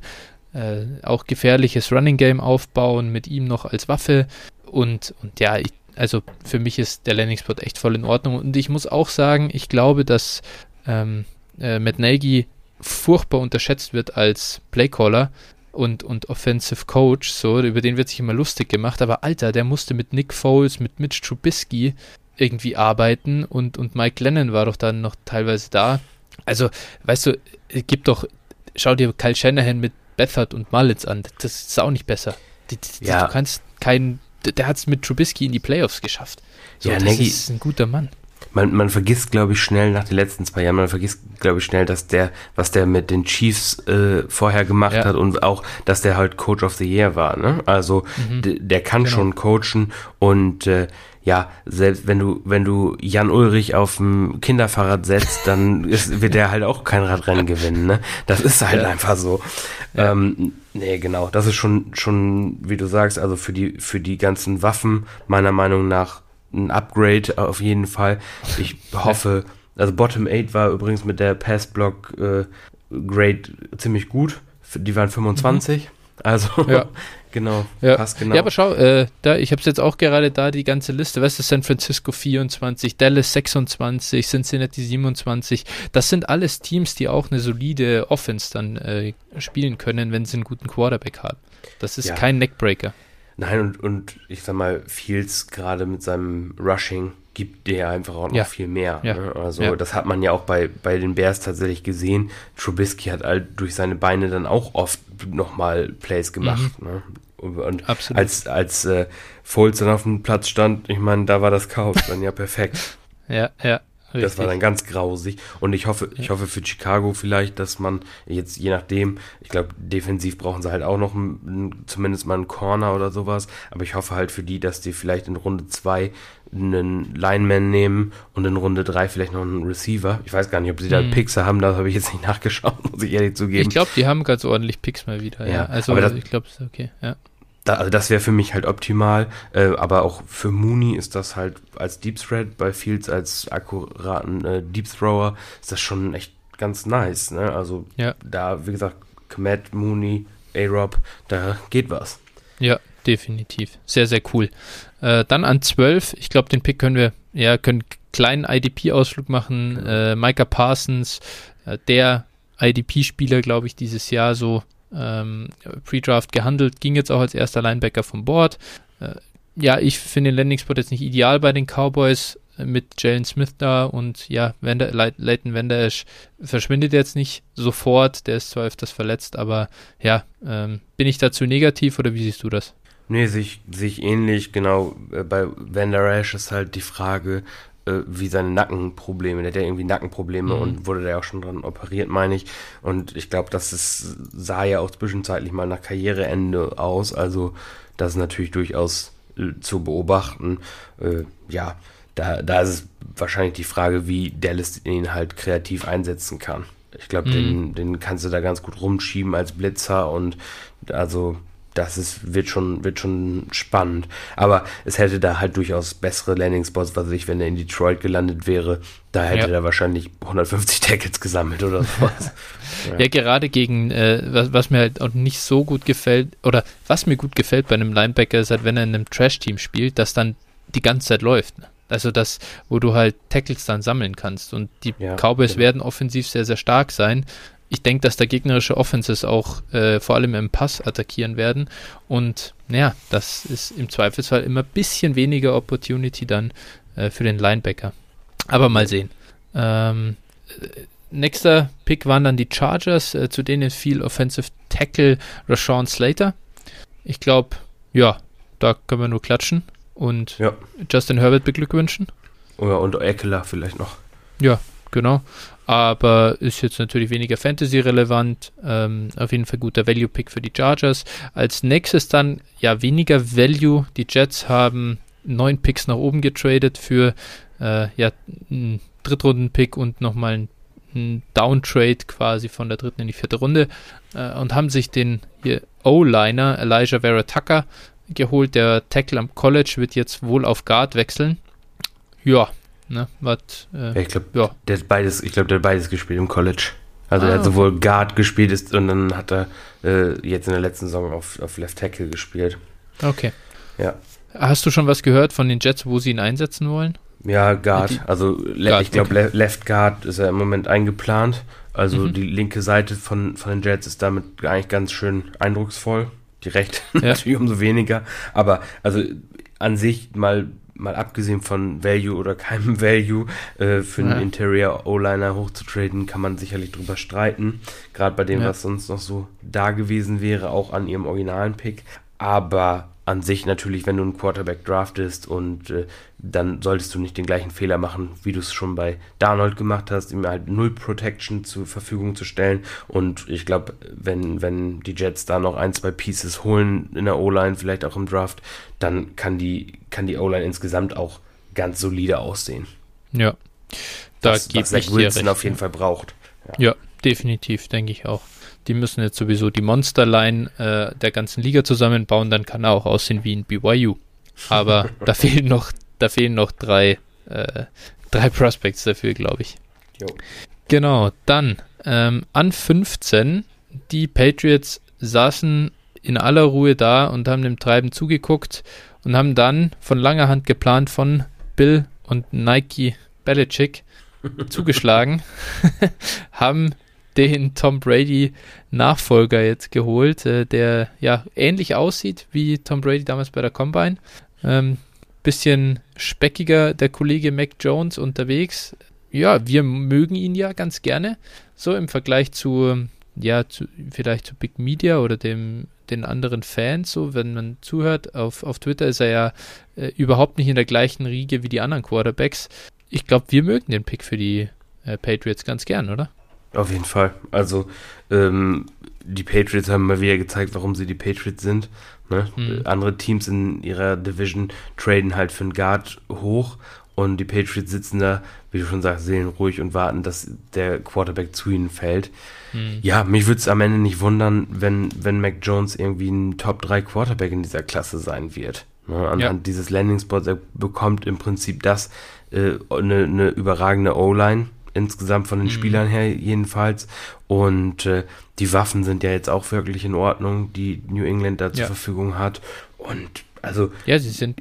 äh, auch gefährliches Running Game aufbauen mit ihm noch als Waffe. Und, und ja, ich, also für mich ist der Landing Spot echt voll in Ordnung. Und ich muss auch sagen, ich glaube, dass ähm, äh, Matt Nagy furchtbar unterschätzt wird als Playcaller und, und Offensive Coach. So, über den wird sich immer lustig gemacht. Aber Alter, der musste mit Nick Foles, mit Mitch Trubisky irgendwie arbeiten und, und Mike Lennon war doch dann noch teilweise da. Also, weißt du, gibt doch, schau dir Kyle Shanahan mit Bethard und Mullins an. Das ist auch nicht besser. Die, die, ja. Du kannst keinen der hat es mit Trubisky in die Playoffs geschafft. So, ja, das Nagy, ist ein guter Mann. Man, man vergisst, glaube ich, schnell nach den letzten zwei Jahren, man vergisst, glaube ich, schnell, dass der, was der mit den Chiefs äh, vorher gemacht ja. hat und auch, dass der halt Coach of the Year war. Ne? Also mhm. der kann genau. schon coachen und äh, ja, selbst wenn du, wenn du Jan Ulrich auf dem Kinderfahrrad setzt, dann ist, wird der halt auch kein Radrennen gewinnen, ne? Das ist halt ja. einfach so. Ja. Ähm, nee, genau. Das ist schon, schon, wie du sagst, also für die, für die ganzen Waffen meiner Meinung nach ein Upgrade auf jeden Fall. Ich hoffe, also Bottom 8 war übrigens mit der Passblock äh, Grade ziemlich gut. Die waren 25. Mhm. Also ja. Genau, ja. passt genau. Ja, aber schau, äh, da, ich habe es jetzt auch gerade da, die ganze Liste. Weißt du, San Francisco 24, Dallas 26, Cincinnati 27. Das sind alles Teams, die auch eine solide Offense dann äh, spielen können, wenn sie einen guten Quarterback haben. Das ist ja. kein Neckbreaker. Nein, und, und ich sag mal, Fields gerade mit seinem Rushing gibt dir einfach auch noch ja. viel mehr. Ja. Ne? Also ja. das hat man ja auch bei, bei den Bears tatsächlich gesehen. Trubisky hat halt durch seine Beine dann auch oft nochmal Plays gemacht. Mhm. Ne? Und, und als, als äh, Foles dann auf dem Platz stand, ich meine, da war das Chaos dann ja perfekt. ja, ja. Richtig. Das war dann ganz grausig. Und ich hoffe, ich hoffe für Chicago vielleicht, dass man jetzt je nachdem, ich glaube, defensiv brauchen sie halt auch noch ein, zumindest mal einen Corner oder sowas. Aber ich hoffe halt für die, dass die vielleicht in Runde 2 einen Lineman nehmen und in Runde 3 vielleicht noch einen Receiver. Ich weiß gar nicht, ob sie da hm. Picks haben, das habe ich jetzt nicht nachgeschaut, muss ich ehrlich zugeben. Ich glaube, die haben ganz ordentlich Picks mal wieder, ja. ja. Also das, ich glaube, okay, ja da, also das wäre für mich halt optimal, äh, aber auch für Mooney ist das halt als Deep Thread, bei Fields als akkuraten äh, Deep Thrower ist das schon echt ganz nice. Ne? Also ja. da, wie gesagt, Kmet, Mooney, A-Rob, da geht was. Ja, definitiv. Sehr, sehr cool. Äh, dann an 12, ich glaube, den Pick können wir, ja, können kleinen IDP-Ausflug machen. Genau. Äh, Micah Parsons, äh, der IDP-Spieler, glaube ich, dieses Jahr so ähm, Pre-Draft gehandelt, ging jetzt auch als erster Linebacker vom Board. Äh, ja, ich finde den Landing-Spot jetzt nicht ideal bei den Cowboys äh, mit Jalen Smith da und ja, Vander, Leighton Vander verschwindet jetzt nicht sofort, der ist zwar öfters verletzt, aber ja, ähm, bin ich dazu negativ oder wie siehst du das? Nee, sich, sich ähnlich, genau. Äh, bei Vander Esch ist halt die Frage, wie seine Nackenprobleme. Der hat ja irgendwie Nackenprobleme mhm. und wurde da auch schon dran operiert, meine ich. Und ich glaube, das ist, sah ja auch zwischenzeitlich mal nach Karriereende aus. Also das ist natürlich durchaus äh, zu beobachten. Äh, ja, da, da ist es wahrscheinlich die Frage, wie Dallas ihn halt kreativ einsetzen kann. Ich glaube, mhm. den, den kannst du da ganz gut rumschieben als Blitzer und also das ist, wird schon, wird schon spannend. Aber es hätte da halt durchaus bessere Landing-Spots, was ich, wenn er in Detroit gelandet wäre, da hätte ja. er wahrscheinlich 150 Tackles gesammelt oder sowas. ja. ja. gerade gegen, äh, was, was, mir halt auch nicht so gut gefällt, oder was mir gut gefällt bei einem Linebacker ist halt, wenn er in einem Trash-Team spielt, dass dann die ganze Zeit läuft. Ne? Also das, wo du halt Tackles dann sammeln kannst. Und die ja, Cowboys genau. werden offensiv sehr, sehr stark sein ich denke, dass da gegnerische Offenses auch äh, vor allem im Pass attackieren werden. Und naja, das ist im Zweifelsfall immer ein bisschen weniger Opportunity dann äh, für den Linebacker. Aber mal sehen. Ähm, nächster Pick waren dann die Chargers, äh, zu denen fiel Offensive Tackle Rashawn Slater. Ich glaube, ja, da können wir nur klatschen und ja. Justin Herbert beglückwünschen. Oh ja, und Eckler vielleicht noch. Ja, genau. Aber ist jetzt natürlich weniger Fantasy-relevant. Ähm, auf jeden Fall guter Value-Pick für die Chargers. Als nächstes dann, ja, weniger Value. Die Jets haben neun Picks nach oben getradet für äh, ja, einen Drittrunden-Pick und nochmal einen ein Downtrade quasi von der dritten in die vierte Runde äh, und haben sich den O-Liner Elijah Vera Tucker geholt. Der Tackle am College wird jetzt wohl auf Guard wechseln. Ja, ne, was. Äh, ich glaube, ja. der hat beides, ich glaube, der hat beides gespielt im College. Also ah, er hat sowohl Guard gespielt ist, und dann hat er äh, jetzt in der letzten Saison auf, auf Left Tackle gespielt. Okay. Ja. Hast du schon was gehört von den Jets, wo sie ihn einsetzen wollen? Ja, Guard. Also Guard, ich glaube, okay. Left Guard ist ja im Moment eingeplant. Also mhm. die linke Seite von, von den Jets ist damit eigentlich ganz schön eindrucksvoll. Die rechte ja. natürlich umso weniger. Aber also an sich mal mal abgesehen von Value oder keinem Value, äh, für einen Interior O-Liner hochzutraden, kann man sicherlich drüber streiten. Gerade bei dem, ja. was sonst noch so da gewesen wäre, auch an ihrem originalen Pick. Aber an sich natürlich, wenn du einen Quarterback draftest und äh, dann solltest du nicht den gleichen Fehler machen, wie du es schon bei Darnold gemacht hast, ihm halt Null Protection zur Verfügung zu stellen. Und ich glaube, wenn, wenn die Jets da noch ein, zwei Pieces holen in der O-Line, vielleicht auch im Draft, dann kann die, kann die O-Line insgesamt auch ganz solide aussehen. Ja, da was, was Zach Wilson auf jeden Fall braucht. Ja, ja definitiv, denke ich auch. Die müssen jetzt sowieso die Monsterline äh, der ganzen Liga zusammenbauen, dann kann er auch aussehen wie ein BYU. Aber da fehlen noch, da fehlen noch drei, äh, drei Prospects dafür, glaube ich. Jo. Genau, dann ähm, an 15, die Patriots saßen in aller Ruhe da und haben dem Treiben zugeguckt und haben dann von langer Hand geplant von Bill und Nike Belichick zugeschlagen, haben den Tom Brady Nachfolger jetzt geholt, äh, der ja ähnlich aussieht wie Tom Brady damals bei der Combine. Ähm, bisschen speckiger der Kollege Mac Jones unterwegs. Ja, wir mögen ihn ja ganz gerne. So im Vergleich zu, ja, zu, vielleicht zu Big Media oder dem, den anderen Fans, so wenn man zuhört. Auf, auf Twitter ist er ja äh, überhaupt nicht in der gleichen Riege wie die anderen Quarterbacks. Ich glaube, wir mögen den Pick für die äh, Patriots ganz gern, oder? Auf jeden Fall. Also ähm, die Patriots haben mal wieder gezeigt, warum sie die Patriots sind. Ne? Mhm. Andere Teams in ihrer Division traden halt für einen Guard hoch und die Patriots sitzen da, wie du schon sagst, seelenruhig und warten, dass der Quarterback zu ihnen fällt. Mhm. Ja, mich würde es am Ende nicht wundern, wenn, wenn Mac Jones irgendwie ein Top 3 Quarterback in dieser Klasse sein wird. Ne? Anhand ja. dieses Landing-Spots, er bekommt im Prinzip das, äh, eine, eine überragende O-Line insgesamt von den mhm. Spielern her jedenfalls. Und äh, die Waffen sind ja jetzt auch wirklich in Ordnung, die New England da ja. zur Verfügung hat. Und also. Ja, sie sind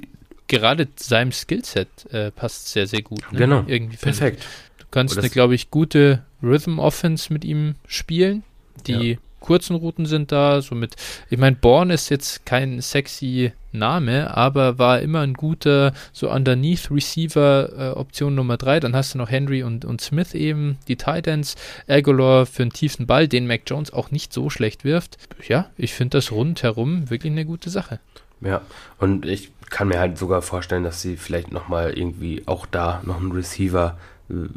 gerade seinem Skillset äh, passt sehr, sehr gut. Ne? Genau. Irgendwie perfekt. Du kannst eine, glaube ich, gute Rhythm Offense mit ihm spielen, die ja kurzen Routen sind da. Somit, ich meine, Born ist jetzt kein sexy Name, aber war immer ein guter, so Underneath Receiver äh, Option Nummer 3. Dann hast du noch Henry und, und Smith eben, die Titans, Aguilar für einen tiefen Ball, den Mac Jones auch nicht so schlecht wirft. Ja, ich finde das rundherum wirklich eine gute Sache. Ja, und ich kann mir halt sogar vorstellen, dass sie vielleicht nochmal irgendwie auch da noch einen Receiver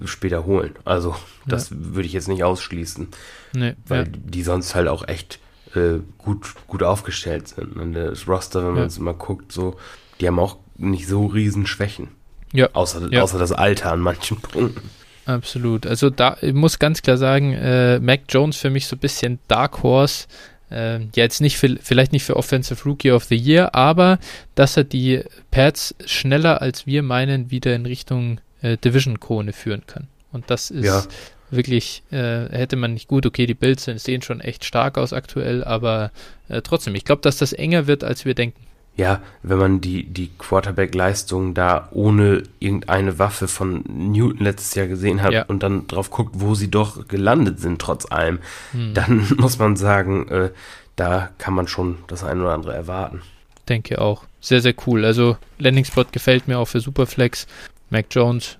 später holen. Also das ja. würde ich jetzt nicht ausschließen. Nee, weil ja. die sonst halt auch echt äh, gut, gut aufgestellt sind. Und das Roster, wenn man ja. jetzt mal guckt, so, die haben auch nicht so riesen Schwächen. Ja. Außer, ja. außer das Alter an manchen Punkten. Absolut. Also da ich muss ganz klar sagen, äh, Mac Jones für mich so ein bisschen Dark Horse. Äh, ja, jetzt nicht für, vielleicht nicht für Offensive Rookie of the Year, aber dass er die Pads schneller als wir meinen wieder in Richtung äh, Division-Krone führen kann. Und das ist ja. wirklich, äh, hätte man nicht gut, okay, die Bills sehen schon echt stark aus aktuell, aber äh, trotzdem, ich glaube, dass das enger wird, als wir denken. Ja, wenn man die, die Quarterback-Leistung da ohne irgendeine Waffe von Newton letztes Jahr gesehen hat ja. und dann drauf guckt, wo sie doch gelandet sind, trotz allem, hm. dann muss man sagen, äh, da kann man schon das eine oder andere erwarten. Denke auch. Sehr, sehr cool. Also Landing Spot gefällt mir auch für Superflex Mac Jones,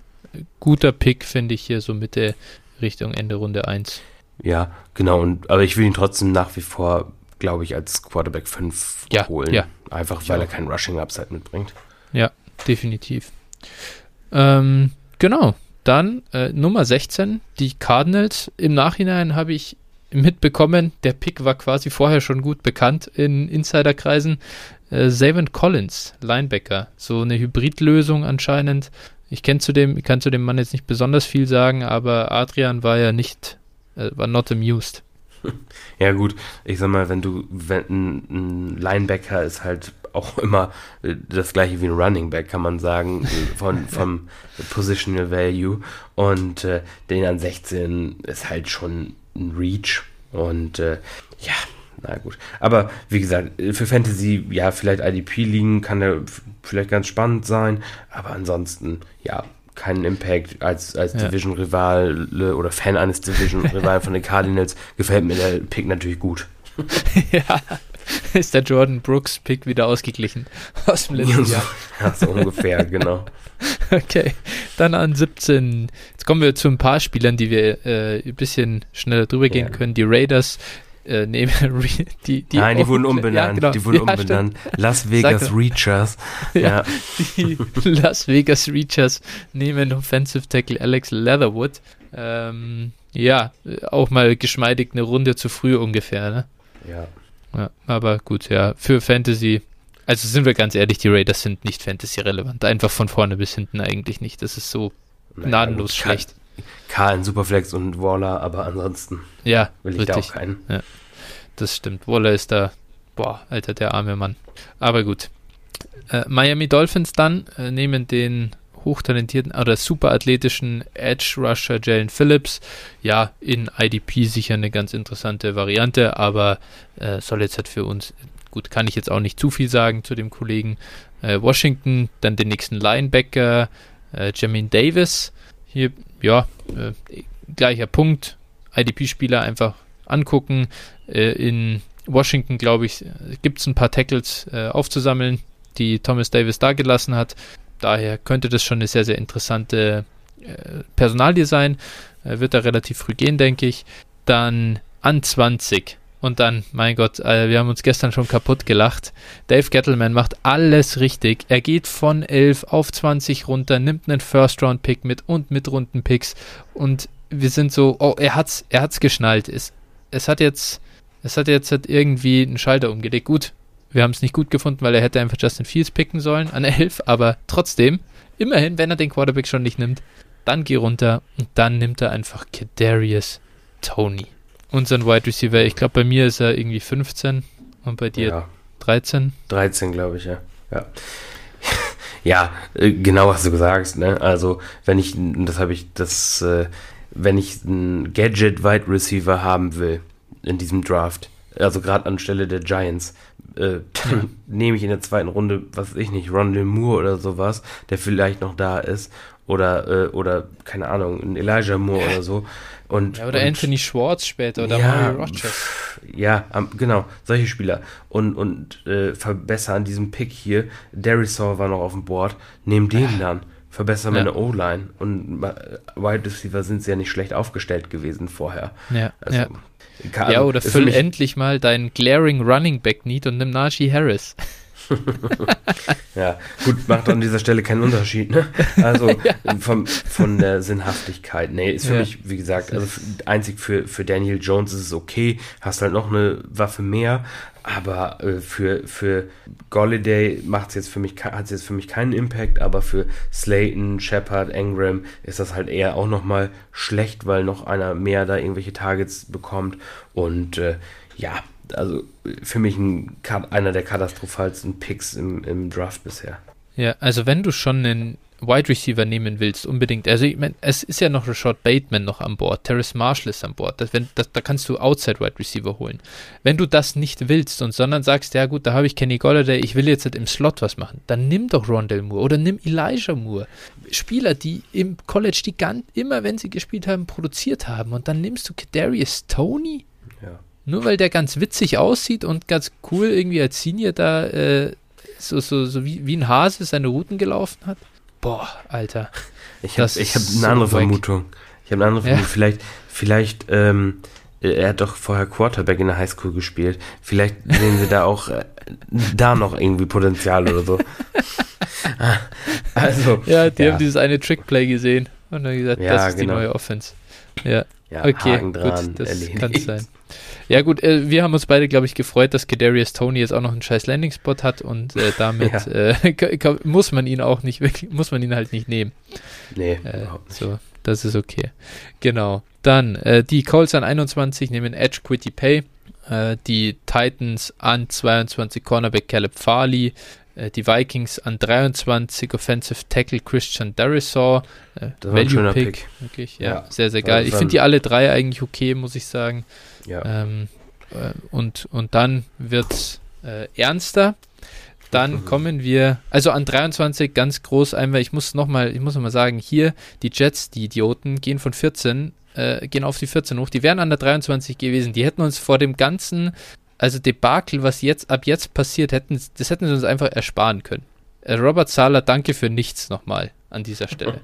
guter Pick, finde ich hier so Mitte Richtung Ende Runde 1. Ja, genau. Und, aber ich will ihn trotzdem nach wie vor, glaube ich, als Quarterback 5 ja, holen. Ja. Einfach weil er keinen Rushing Upside mitbringt. Ja, definitiv. Ähm, genau. Dann äh, Nummer 16, die Cardinals. Im Nachhinein habe ich mitbekommen, der Pick war quasi vorher schon gut bekannt in Insiderkreisen. Äh, Savin Collins, Linebacker. So eine Hybridlösung anscheinend. Ich kenne zu dem, kann zu dem Mann jetzt nicht besonders viel sagen, aber Adrian war ja nicht, äh, war not amused. Ja, gut, ich sag mal, wenn du, wenn ein Linebacker ist halt auch immer äh, das gleiche wie ein Running Back, kann man sagen, von, vom Positional Value. Und äh, den an 16 ist halt schon ein Reach. Und äh, ja, na gut. Aber wie gesagt, für Fantasy, ja, vielleicht IDP liegen kann er vielleicht ganz spannend sein. Aber ansonsten, ja, keinen Impact als, als ja. Division-Rivale oder Fan eines Division-Rivalen von den Cardinals. Gefällt mir der Pick natürlich gut. ja, ist der Jordan Brooks-Pick wieder ausgeglichen aus dem letzten Jahr. ja, so ungefähr, genau. Okay, dann an 17. Jetzt kommen wir zu ein paar Spielern, die wir äh, ein bisschen schneller drüber gehen ja. können. Die Raiders äh, nehmen die, die Nein, die wurden umbenannt. Ja, genau. Die wurden ja, umbenannt. Stimmt. Las Vegas Reachers. Ja, Die Las Vegas Reachers nehmen Offensive Tackle Alex Leatherwood. Ähm, ja, auch mal geschmeidig eine Runde zu früh ungefähr, ne? Ja. ja. Aber gut, ja, für Fantasy also sind wir ganz ehrlich, die Raiders sind nicht Fantasy-relevant. Einfach von vorne bis hinten eigentlich nicht. Das ist so naja, gnadenlos schlecht. Karl in Superflex und Waller, aber ansonsten ja, will ich richtig. da auch keinen. Ja, das stimmt. Waller ist da, boah, Alter, der arme Mann. Aber gut. Äh, Miami Dolphins dann äh, nehmen den hochtalentierten oder superathletischen Edge Rusher Jalen Phillips. Ja, in IDP sicher eine ganz interessante Variante, aber äh, soll jetzt halt für uns, gut, kann ich jetzt auch nicht zu viel sagen zu dem Kollegen. Äh, Washington, dann den nächsten Linebacker, äh, Jamin Davis. Hier ja, äh, gleicher Punkt. IDP-Spieler einfach angucken. Äh, in Washington, glaube ich, gibt es ein paar Tackles äh, aufzusammeln, die Thomas Davis da gelassen hat. Daher könnte das schon eine sehr, sehr interessante äh, Personalie sein. wird da relativ früh gehen, denke ich. Dann an 20 und dann, mein Gott, äh, wir haben uns gestern schon kaputt gelacht. Dave Gettleman macht alles richtig. Er geht von 11 auf 20 runter, nimmt einen First-Round-Pick mit und mit Runden-Picks. Und wir sind so, oh, er hat's, er hat's geschnallt. Es, es hat jetzt, es hat jetzt halt irgendwie einen Schalter umgelegt. Gut, wir haben es nicht gut gefunden, weil er hätte einfach Justin Fields picken sollen an 11, aber trotzdem, immerhin, wenn er den Quarterback schon nicht nimmt, dann geh runter und dann nimmt er einfach Kadarius Tony unseren Wide Receiver. Ich glaube, bei mir ist er irgendwie 15 und bei dir ja. 13. 13, glaube ich, ja. Ja. ja, äh, genau hast du gesagt, ne? Also, wenn ich, das habe ich, das, äh, wenn ich einen Gadget-Wide Receiver haben will in diesem Draft, also gerade anstelle der Giants, äh, nehme ich in der zweiten Runde, was weiß ich nicht, Rondell Moore oder sowas, der vielleicht noch da ist, oder, äh, oder keine Ahnung, ein Elijah Moore oder so. Und, ja, oder und, Anthony Schwartz später oder ja, Mario Rogers. Ja, genau, solche Spieler. Und, und äh, verbessern diesen Pick hier. Darisaw war noch auf dem Board. Nehmen den ja. dann. Verbessern ja. meine O-Line. Und Wide Receiver sind sie ja nicht schlecht aufgestellt gewesen vorher. Ja, also, ja. Kann, ja oder füll endlich mal deinen glaring Running Back Need und nimm Najee Harris. ja, gut, macht an dieser Stelle keinen Unterschied, ne? Also ja. vom, von der Sinnhaftigkeit. Nee, ist für ja. mich, wie gesagt, also einzig für, für Daniel Jones ist es okay, hast halt noch eine Waffe mehr, aber äh, für, für Golliday macht es jetzt für mich, hat es jetzt für mich keinen Impact, aber für Slayton, Shepard, Engram ist das halt eher auch nochmal schlecht, weil noch einer mehr da irgendwelche Targets bekommt und äh, ja, also für mich ein, einer der katastrophalsten Picks im, im Draft bisher. Ja, also wenn du schon einen Wide Receiver nehmen willst, unbedingt. Also ich mein, es ist ja noch Rashad Bateman noch an Bord, Terrace Marshall ist an Bord. Das, wenn, das, da kannst du Outside Wide Receiver holen. Wenn du das nicht willst und sondern sagst, ja gut, da habe ich Kenny Golladay, ich will jetzt halt im Slot was machen, dann nimm doch Rondell Moore oder nimm Elijah Moore. Spieler, die im College die ganz, immer wenn sie gespielt haben, produziert haben und dann nimmst du Kadarius Tony nur weil der ganz witzig aussieht und ganz cool irgendwie als Senior da äh, so, so, so wie, wie ein Hase seine Routen gelaufen hat. Boah, Alter. Ich habe hab eine so andere wack. Vermutung. Ich habe eine andere Vermutung. Ja. Vielleicht, vielleicht, ähm, er hat doch vorher Quarterback in der Highschool gespielt. Vielleicht sehen sie da auch äh, da noch irgendwie Potenzial oder so. also, ja, die ja. haben dieses eine Trickplay gesehen und dann gesagt, ja, das ist genau. die neue Offense. Ja, ja okay, gut, das kann sein. Ja gut, äh, wir haben uns beide, glaube ich, gefreut, dass Kadarius Tony jetzt auch noch einen scheiß Landing-Spot hat und äh, damit ja. äh, muss man ihn auch nicht wirklich, muss man ihn halt nicht nehmen. Nee, äh, so, das ist okay. Genau. Dann äh, die Colts an 21 nehmen Edge Quitty Pay, die Titans an 22 Cornerback Caleb Farley, die Vikings an 23 Offensive Tackle Christian Darisaw. Äh, Value Pick. Pick. Wirklich, ja, ja, sehr, sehr geil. Ich finde die alle drei eigentlich okay, muss ich sagen. Ja. Ähm, äh, und, und dann wird es äh, ernster. Dann mhm. kommen wir, also an 23 ganz groß einmal, ich muss nochmal, ich muss nochmal sagen, hier die Jets, die Idioten, gehen von 14, äh, gehen auf die 14 hoch. Die wären an der 23 gewesen. Die hätten uns vor dem ganzen, also Debakel, was jetzt ab jetzt passiert, hätten, das hätten sie uns einfach ersparen können. Äh, Robert Sala, danke für nichts nochmal an dieser Stelle.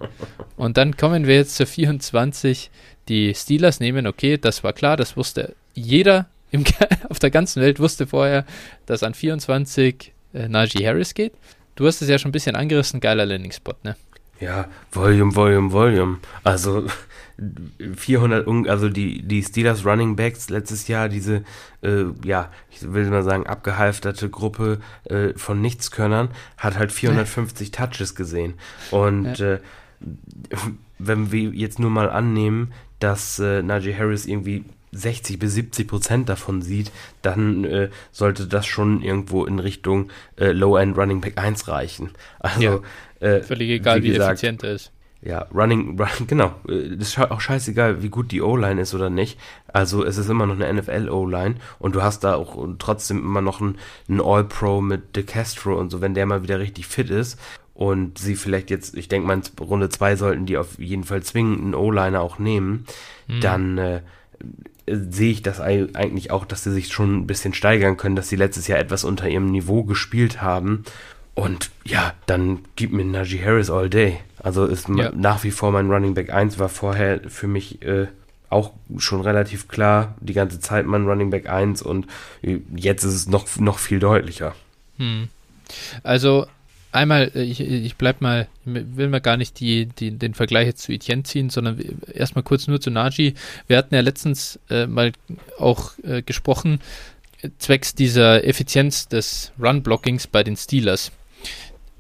Und dann kommen wir jetzt zur 24 die Steelers nehmen, okay, das war klar, das wusste jeder im, auf der ganzen Welt wusste vorher, dass an 24 äh, Najee Harris geht. Du hast es ja schon ein bisschen angerissen, geiler Landing-Spot, ne? Ja, Volume, Volume, Volume. Also 400, also die, die Steelers Running Backs letztes Jahr, diese, äh, ja, ich will mal sagen, abgehalfterte Gruppe äh, von Nichtskönnern, hat halt 450 Touches gesehen. Und ja. äh, wenn wir jetzt nur mal annehmen, dass äh, Najee Harris irgendwie 60 bis 70 Prozent davon sieht, dann äh, sollte das schon irgendwo in Richtung äh, Low-End Running Back 1 reichen. Also, ja, äh, völlig egal, wie, gesagt, wie effizient er ist. Ja, Running, run, genau. Das ist auch scheißegal, wie gut die O-Line ist oder nicht. Also es ist immer noch eine NFL-O-Line und du hast da auch trotzdem immer noch einen, einen All-Pro mit De Castro und so, wenn der mal wieder richtig fit ist und sie vielleicht jetzt, ich denke mal, in Runde 2 sollten die auf jeden Fall zwingend einen O-Liner auch nehmen, mhm. dann äh, sehe ich das eigentlich auch, dass sie sich schon ein bisschen steigern können, dass sie letztes Jahr etwas unter ihrem Niveau gespielt haben. Und ja, dann gib mir Najee Harris all day. Also ist ja. nach wie vor mein Running Back 1 war vorher für mich äh, auch schon relativ klar, die ganze Zeit mein Running Back 1 und äh, jetzt ist es noch, noch viel deutlicher. Hm. Also einmal, äh, ich, ich bleib mal, will mal gar nicht die, die, den Vergleich jetzt zu Etienne ziehen, sondern erstmal kurz nur zu Naji. Wir hatten ja letztens äh, mal auch äh, gesprochen, zwecks dieser Effizienz des Run-Blockings bei den Steelers.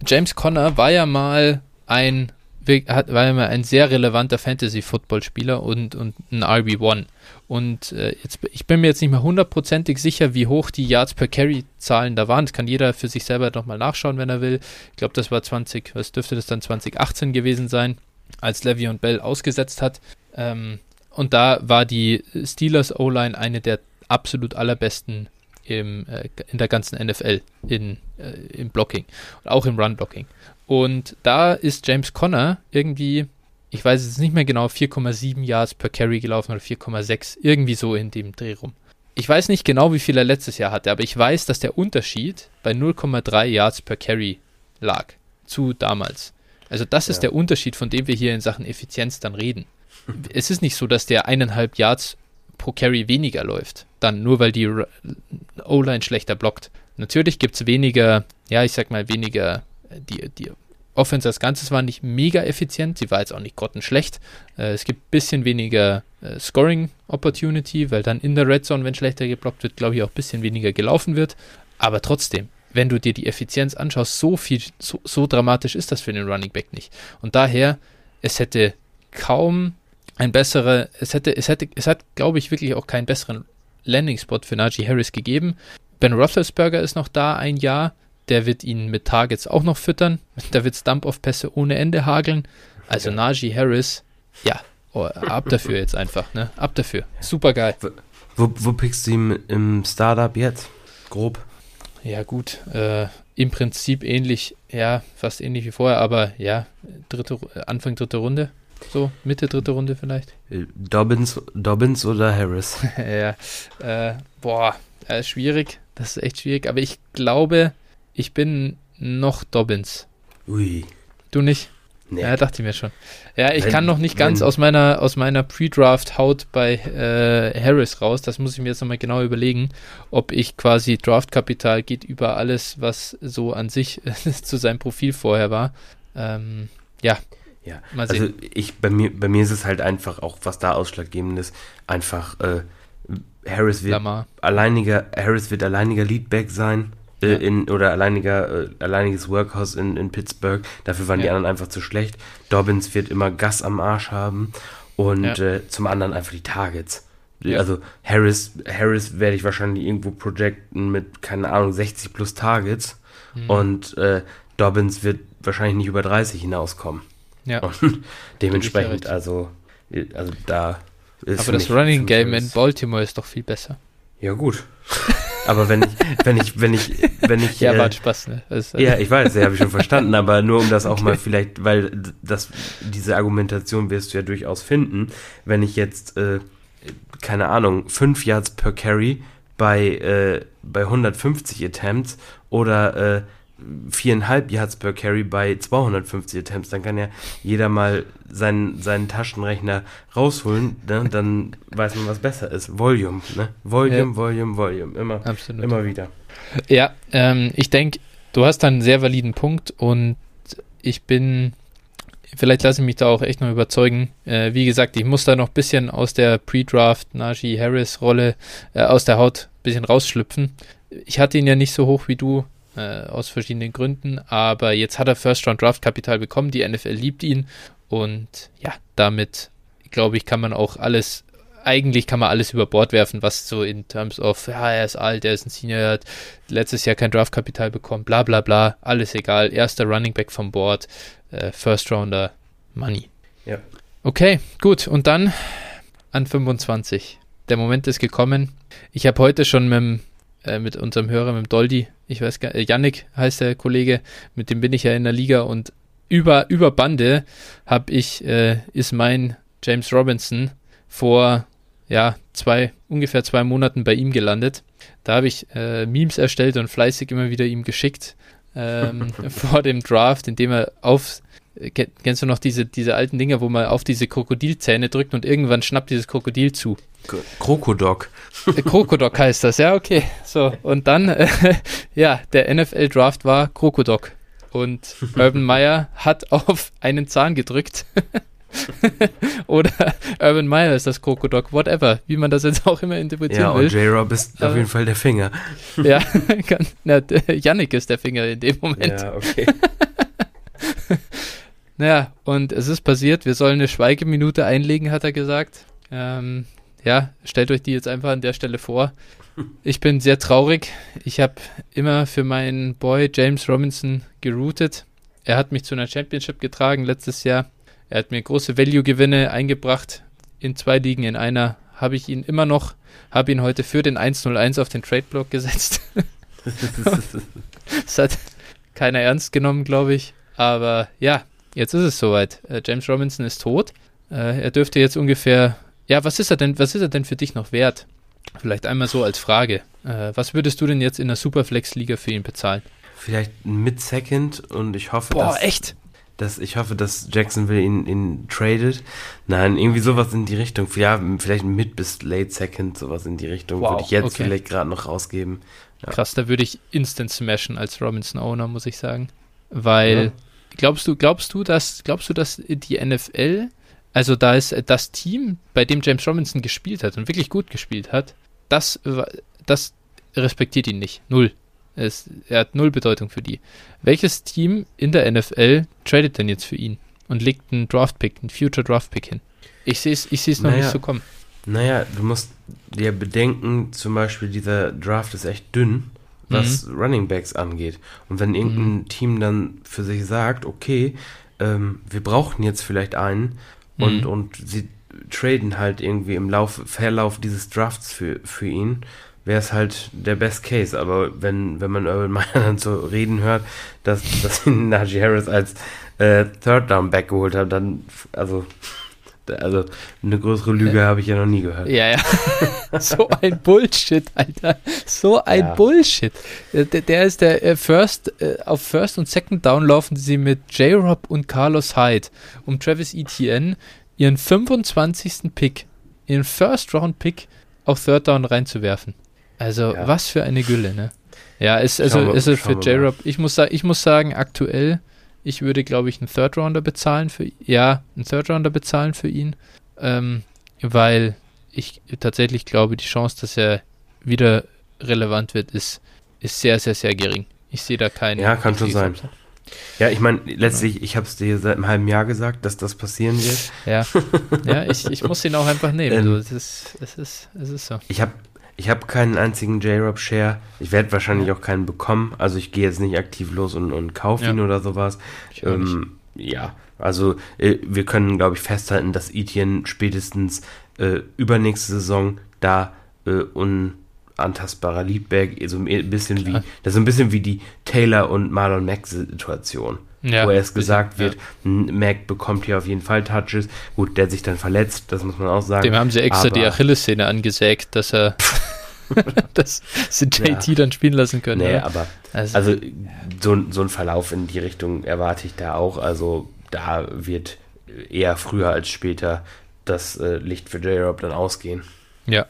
James Conner war ja mal ein war ja mal ein sehr relevanter Fantasy-Football-Spieler und, und ein RB1. Und äh, jetzt, ich bin mir jetzt nicht mehr hundertprozentig sicher, wie hoch die Yards per Carry-Zahlen da waren. Das kann jeder für sich selber nochmal nachschauen, wenn er will. Ich glaube, das war 20, was dürfte das dann 2018 gewesen sein, als Levy und Bell ausgesetzt hat. Ähm, und da war die Steelers O-Line eine der absolut allerbesten im, äh, in der ganzen NFL in, äh, im Blocking und auch im Run-Blocking. Und da ist James Conner irgendwie ich weiß jetzt nicht mehr genau, 4,7 Yards per Carry gelaufen oder 4,6, irgendwie so in dem Dreh rum. Ich weiß nicht genau, wie viel er letztes Jahr hatte, aber ich weiß, dass der Unterschied bei 0,3 Yards per Carry lag zu damals. Also das ist der Unterschied, von dem wir hier in Sachen Effizienz dann reden. es ist nicht so, dass der eineinhalb Yards pro Carry weniger läuft, dann nur weil die O-Line schlechter blockt. Natürlich gibt es weniger, ja, ich sag mal, weniger, die, die Offense als Ganzes war nicht mega effizient, sie war jetzt auch nicht grottenschlecht. Äh, es gibt ein bisschen weniger äh, Scoring Opportunity, weil dann in der Red Zone, wenn schlechter geblockt wird, glaube ich auch ein bisschen weniger gelaufen wird. Aber trotzdem, wenn du dir die Effizienz anschaust, so viel, so, so dramatisch ist das für den Running Back nicht. Und daher, es hätte kaum ein besserer, es hätte, es hätte, es hat, glaube ich, wirklich auch keinen besseren Landing-Spot für Najee Harris gegeben. Ben Roethlisberger ist noch da ein Jahr, der wird ihn mit Targets auch noch füttern. Da wird es Dump-Off-Pässe ohne Ende hageln. Also ja. Najee Harris, ja, oh, ab dafür jetzt einfach, ne? Ab dafür. Super geil. Wo, wo pickst du ihn im Startup jetzt? Grob. Ja, gut. Äh, Im Prinzip ähnlich, ja, fast ähnlich wie vorher, aber ja, dritte, Anfang dritte Runde. So, Mitte dritte Runde vielleicht. Äh, Dobbins, Dobbins oder Harris? ja, äh, boah, äh, schwierig. Das ist echt schwierig. Aber ich glaube, ich bin noch Dobbins. Ui. Du nicht? Nee. Ja, dachte ich mir schon. Ja, ich wenn, kann noch nicht ganz wenn, aus meiner, aus meiner Pre-Draft-Haut bei äh, Harris raus. Das muss ich mir jetzt nochmal genau überlegen, ob ich quasi Draft-Kapital geht über alles, was so an sich zu seinem Profil vorher war. Ähm, ja. Ja, also ich, bei mir, bei mir ist es halt einfach auch, was da ausschlaggebend ist, einfach äh, Harris wird Lamar. alleiniger, Harris wird alleiniger Leadback sein äh, in, oder alleiniger, äh, alleiniges Workhouse in, in Pittsburgh. Dafür waren ja. die anderen einfach zu schlecht. Dobbins wird immer Gas am Arsch haben und ja. äh, zum anderen einfach die Targets. Ja. Also Harris, Harris werde ich wahrscheinlich irgendwo projecten mit, keine Ahnung, 60 plus Targets mhm. und äh, Dobbins wird wahrscheinlich nicht über 30 hinauskommen. Ja. Und dementsprechend, also, also da ist Aber das Running Game in Baltimore ist doch viel besser. Ja, gut. Aber wenn ich, wenn ich, wenn ich, wenn ich. ja, äh, war Spaß, ne? Also, ja, ich weiß, ja, habe ich schon verstanden, aber nur um das auch okay. mal vielleicht, weil das, diese Argumentation wirst du ja durchaus finden, wenn ich jetzt, äh, keine Ahnung, 5 Yards per Carry bei, äh, bei 150 Attempts oder äh, viereinhalb Yards per Carry bei 250 Attempts, dann kann ja jeder mal seinen, seinen Taschenrechner rausholen, ne? dann weiß man, was besser ist. Volume, ne? Volume, ja. Volume, Volume, immer, Absolut. immer wieder. Ja, ähm, ich denke, du hast da einen sehr validen Punkt und ich bin, vielleicht lasse ich mich da auch echt noch überzeugen. Äh, wie gesagt, ich muss da noch ein bisschen aus der Pre-Draft Najee Harris Rolle äh, aus der Haut ein bisschen rausschlüpfen. Ich hatte ihn ja nicht so hoch wie du, äh, aus verschiedenen Gründen. Aber jetzt hat er First Round Draft Kapital bekommen. Die NFL liebt ihn. Und ja, damit glaube ich, kann man auch alles, eigentlich kann man alles über Bord werfen, was so in Terms of, ja, er ist alt, er ist ein Senior, er hat letztes Jahr kein Draftkapital bekommen, bla bla bla, alles egal. Erster Running Back vom Board, äh, First Rounder, Money. Ja. Okay, gut. Und dann an 25. Der Moment ist gekommen. Ich habe heute schon mit dem äh, mit unserem Hörer, mit dem Doldi, ich weiß gar nicht, äh, Yannick heißt der Kollege, mit dem bin ich ja in der Liga und über, über Bande habe ich, äh, ist mein James Robinson vor ja, zwei, ungefähr zwei Monaten bei ihm gelandet. Da habe ich äh, Memes erstellt und fleißig immer wieder ihm geschickt ähm, vor dem Draft, indem er auf, kennst du noch diese, diese alten Dinger, wo man auf diese Krokodilzähne drückt und irgendwann schnappt dieses Krokodil zu. Krokodok. Äh, Krokodok heißt das, ja, okay. So, und dann, äh, ja, der NFL-Draft war Krokodok. Und Urban Meyer hat auf einen Zahn gedrückt. Oder Urban Meyer ist das Krokodok, whatever, wie man das jetzt auch immer interpretieren ja, will. Ja, und J-Rob ist auf jeden Fall der Finger. ja, kann, na, Yannick ist der Finger in dem Moment. Ja, okay. naja, und es ist passiert, wir sollen eine Schweigeminute einlegen, hat er gesagt. Ähm, ja, stellt euch die jetzt einfach an der Stelle vor. Ich bin sehr traurig. Ich habe immer für meinen Boy James Robinson geroutet. Er hat mich zu einer Championship getragen letztes Jahr. Er hat mir große Value-Gewinne eingebracht. In zwei Ligen, in einer habe ich ihn immer noch, habe ihn heute für den 101 auf den Trade-Block gesetzt. das hat keiner ernst genommen, glaube ich. Aber ja, jetzt ist es soweit. Äh, James Robinson ist tot. Äh, er dürfte jetzt ungefähr ja, was ist er denn, was ist er denn für dich noch wert? Vielleicht einmal so als Frage. Äh, was würdest du denn jetzt in der Superflex-Liga für ihn bezahlen? Vielleicht mit Second und ich hoffe, Boah, dass, echt? Dass ich hoffe, dass Jacksonville ihn, ihn tradet. Nein, irgendwie sowas in die Richtung. Ja, vielleicht mit bis Late Second, sowas in die Richtung. Wow, würde ich jetzt okay. vielleicht gerade noch rausgeben. Ja. Krass, da würde ich instant smashen als Robinson-Owner, muss ich sagen. Weil, ja. glaubst du, glaubst du, dass, glaubst du, dass die NFL also da ist das Team, bei dem James Robinson gespielt hat und wirklich gut gespielt hat, das, das respektiert ihn nicht. Null. Es, er hat null Bedeutung für die. Welches Team in der NFL tradet denn jetzt für ihn und legt einen Draftpick, einen Future Draftpick hin? Ich sehe es ich noch naja, nicht so kommen. Naja, du musst dir bedenken, zum Beispiel dieser Draft ist echt dünn, was mhm. Running Backs angeht. Und wenn irgendein mhm. Team dann für sich sagt, okay, ähm, wir brauchen jetzt vielleicht einen, und, mhm. und sie traden halt irgendwie im Lauf, Verlauf dieses Drafts für, für ihn, wäre es halt der Best Case. Aber wenn, wenn man Urban Meyer dann so reden hört, dass, dass ihn Najee Harris als äh, Third Down Back geholt hat, dann, also, Also eine größere Lüge habe ich ja noch nie gehört. Ja, ja. so ein Bullshit, Alter. So ein ja. Bullshit. Der, der, ist der äh, First, äh, auf First und Second Down laufen sie mit J-Rob und Carlos Hyde um Travis Etienne ihren 25. Pick, ihren First Round Pick auf Third Down reinzuwerfen. Also ja. was für eine Gülle, ne? Ja, ist also wir, ist es für J-Rob. Ich muss sagen, ich muss sagen, aktuell ich würde, glaube ich, einen Third Rounder bezahlen für ja, einen Third Rounder bezahlen für ihn, ähm, weil ich tatsächlich glaube, die Chance, dass er wieder relevant wird, ist, ist sehr, sehr, sehr gering. Ich sehe da keinen. Ja, kann schon sein. Ja, ich meine, letztlich, ja. ich habe es dir seit einem halben Jahr gesagt, dass das passieren wird. Ja, ja ich, ich muss ihn auch einfach nehmen. Ähm, so, es, ist, es, ist, es ist so. Ich habe ich habe keinen einzigen J-Rob-Share. Ich werde wahrscheinlich auch keinen bekommen. Also ich gehe jetzt nicht aktiv los und, und kaufe ja. ihn oder sowas. Ähm, ja, also äh, wir können, glaube ich, festhalten, dass Etienne spätestens äh, übernächste Saison da äh, unantastbarer Leadback, so ein bisschen wie, das ist ein bisschen wie die Taylor und Marlon Mack Situation. Ja, wo erst gesagt wird, ja. Mac bekommt hier auf jeden Fall Touches. Gut, der sich dann verletzt, das muss man auch sagen. Dem haben sie extra aber, die Achillessehne angesägt, dass er dass sie JT ja. dann spielen lassen können. Nee, oder? aber also, also so, so ein Verlauf in die Richtung erwarte ich da auch. Also da wird eher früher als später das äh, Licht für J-Rob dann ausgehen. Ja,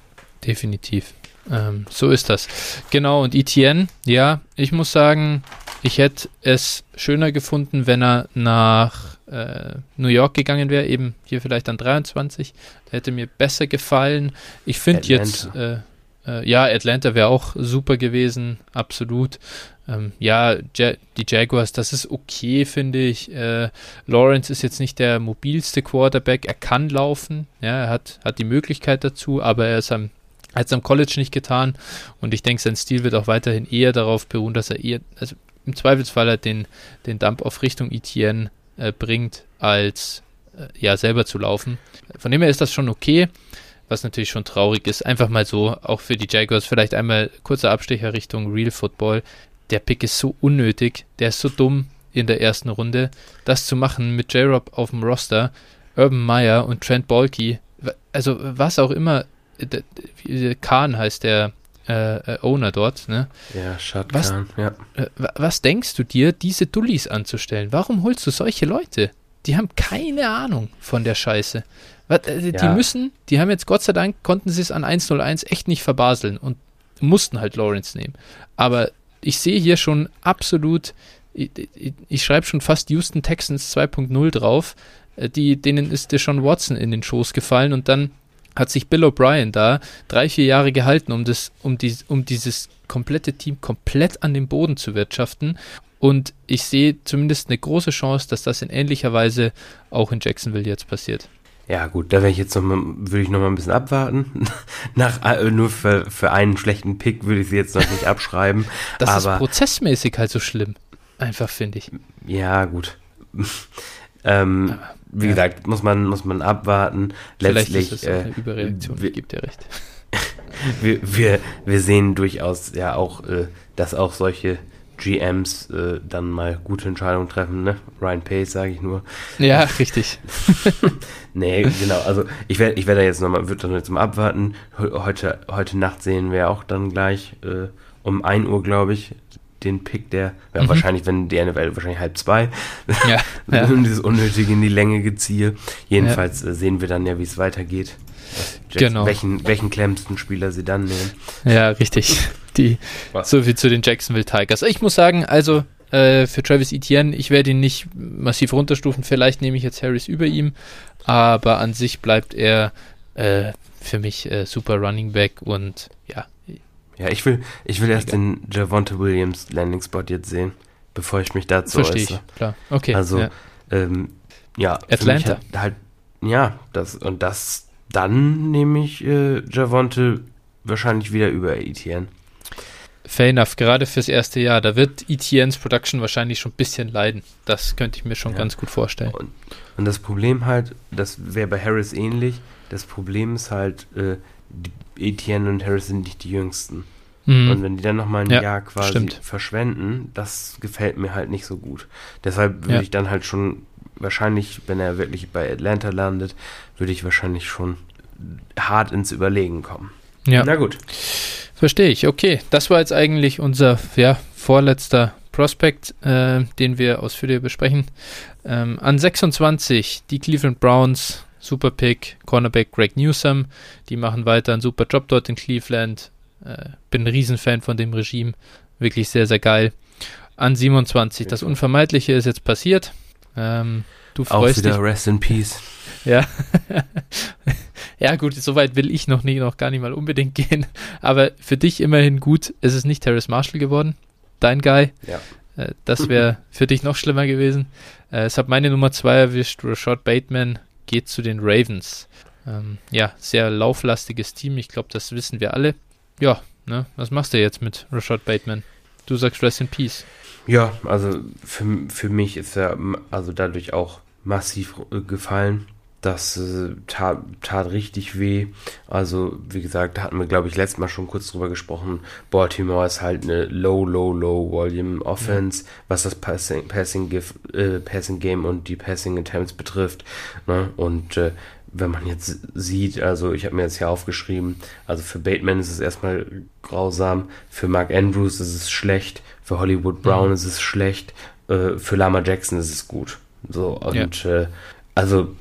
definitiv. Ähm, so ist das. Genau, und Etienne, ja, ich muss sagen, ich hätte es schöner gefunden, wenn er nach äh, New York gegangen wäre, eben hier vielleicht an 23. Da hätte mir besser gefallen. Ich finde jetzt, äh, äh, ja, Atlanta wäre auch super gewesen, absolut. Ähm, ja, ja, die Jaguars, das ist okay, finde ich. Äh, Lawrence ist jetzt nicht der mobilste Quarterback, er kann laufen, ja, er hat, hat die Möglichkeit dazu, aber er ist am hat es am College nicht getan und ich denke, sein Stil wird auch weiterhin eher darauf beruhen, dass er eher, also im Zweifelsfall halt den, den Dump auf Richtung Etienne äh, bringt, als äh, ja selber zu laufen. Von dem her ist das schon okay, was natürlich schon traurig ist. Einfach mal so, auch für die Jaguars, vielleicht einmal kurzer Abstecher Richtung Real Football. Der Pick ist so unnötig, der ist so dumm in der ersten Runde. Das zu machen mit J-Rob auf dem Roster, Urban Meyer und Trent Balky, also was auch immer, Kahn heißt der äh, äh, Owner dort, ne? Ja, Shad was, ja. Äh, was denkst du dir, diese Dullis anzustellen? Warum holst du solche Leute? Die haben keine Ahnung von der Scheiße. Was, äh, die ja. müssen, die haben jetzt Gott sei Dank, konnten sie es an 101 echt nicht verbaseln und mussten halt Lawrence nehmen. Aber ich sehe hier schon absolut, ich, ich, ich schreibe schon fast Houston Texans 2.0 drauf. Äh, die, denen ist der Sean Watson in den Schoß gefallen und dann hat sich Bill O'Brien da drei, vier Jahre gehalten, um, das, um, die, um dieses komplette Team komplett an den Boden zu wirtschaften. Und ich sehe zumindest eine große Chance, dass das in ähnlicher Weise auch in Jacksonville jetzt passiert. Ja, gut, da wäre ich jetzt noch mal, würde ich noch mal ein bisschen abwarten. Nach, äh, nur für, für einen schlechten Pick würde ich sie jetzt noch nicht abschreiben. Das aber, ist prozessmäßig halt so schlimm. Einfach, finde ich. Ja, gut. ähm, wie ja. gesagt, muss man, muss man abwarten. Vielleicht Letztlich, ist es äh, eine Überreaktion, wir, gibt ja recht. wir, wir, wir sehen durchaus ja auch, äh, dass auch solche GMs äh, dann mal gute Entscheidungen treffen, ne? Ryan Pace, sage ich nur. Ja, richtig. nee, genau. Also ich werde ich werd da jetzt nochmal, würde dann jetzt mal abwarten. Heute, heute Nacht sehen wir auch dann gleich äh, um 1 Uhr, glaube ich, den Pick, der ja, mhm. wahrscheinlich, wenn die NFL wahrscheinlich halb zwei, ja, ja. dieses unnötige in die Länge geziehe. Jedenfalls ja. Äh, sehen wir dann ja, wie es weitergeht. genau. Welchen, welchen klemmsten Spieler sie dann nehmen. Ja, richtig. Die, so viel zu den Jacksonville Tigers. Ich muss sagen, also äh, für Travis Etienne, ich werde ihn nicht massiv runterstufen. Vielleicht nehme ich jetzt Harris über ihm, aber an sich bleibt er äh, für mich äh, super Running Back und ja, ja, ich will, ich will erst den Javonte Williams Landing Spot jetzt sehen, bevor ich mich dazu Verstehe äußere. ich, klar. Okay. Also, ja, ähm, ja Atlanta. Halt, halt, ja, das, und das, dann nehme ich äh, Javonte wahrscheinlich wieder über Etienne. Fair enough, gerade fürs erste Jahr. Da wird Etiennes Production wahrscheinlich schon ein bisschen leiden. Das könnte ich mir schon ja. ganz gut vorstellen. Und, und, das Problem halt, das wäre bei Harris ähnlich. Das Problem ist halt, äh, Etienne und Harris sind nicht die jüngsten. Mhm. Und wenn die dann nochmal ein ja, Jahr quasi stimmt. verschwenden, das gefällt mir halt nicht so gut. Deshalb würde ja. ich dann halt schon wahrscheinlich, wenn er wirklich bei Atlanta landet, würde ich wahrscheinlich schon hart ins Überlegen kommen. Ja. Na gut. Verstehe ich. Okay, das war jetzt eigentlich unser ja, vorletzter Prospect, äh, den wir ausführlich besprechen. Ähm, an 26 die Cleveland Browns, super Pick, Cornerback Greg Newsom. Die machen weiter einen super Job dort in Cleveland. Äh, bin ein Riesenfan von dem Regime. Wirklich sehr, sehr geil. An 27, das Unvermeidliche ist jetzt passiert. Ähm, du freust Auch wieder dich. Rest in Peace. Ja. ja, gut, soweit will ich noch, nie, noch gar nicht mal unbedingt gehen. Aber für dich immerhin gut, ist es nicht Terrace Marshall geworden. Dein Guy. Ja. Äh, das wäre für dich noch schlimmer gewesen. Äh, es hat meine Nummer 2 erwischt. Rashad Bateman geht zu den Ravens. Ähm, ja, sehr lauflastiges Team. Ich glaube, das wissen wir alle. Ja, ne? Was machst du jetzt mit Rashad Bateman? Du sagst Rest in Peace. Ja, also für, für mich ist er also dadurch auch massiv äh, gefallen. Das äh, tat, tat richtig weh. Also, wie gesagt, da hatten wir, glaube ich, letztes Mal schon kurz drüber gesprochen. Baltimore ist halt eine low, low, low Volume Offense, was das Passing, Passing, Gif, äh, Passing Game und die Passing Attempts betrifft. Ne? Und äh, wenn man jetzt sieht, also ich habe mir jetzt hier aufgeschrieben, also für Bateman ist es erstmal grausam, für Mark Andrews ist es schlecht, für Hollywood Brown Mhm. ist es schlecht, äh, für Lama Jackson ist es gut. So, und äh, also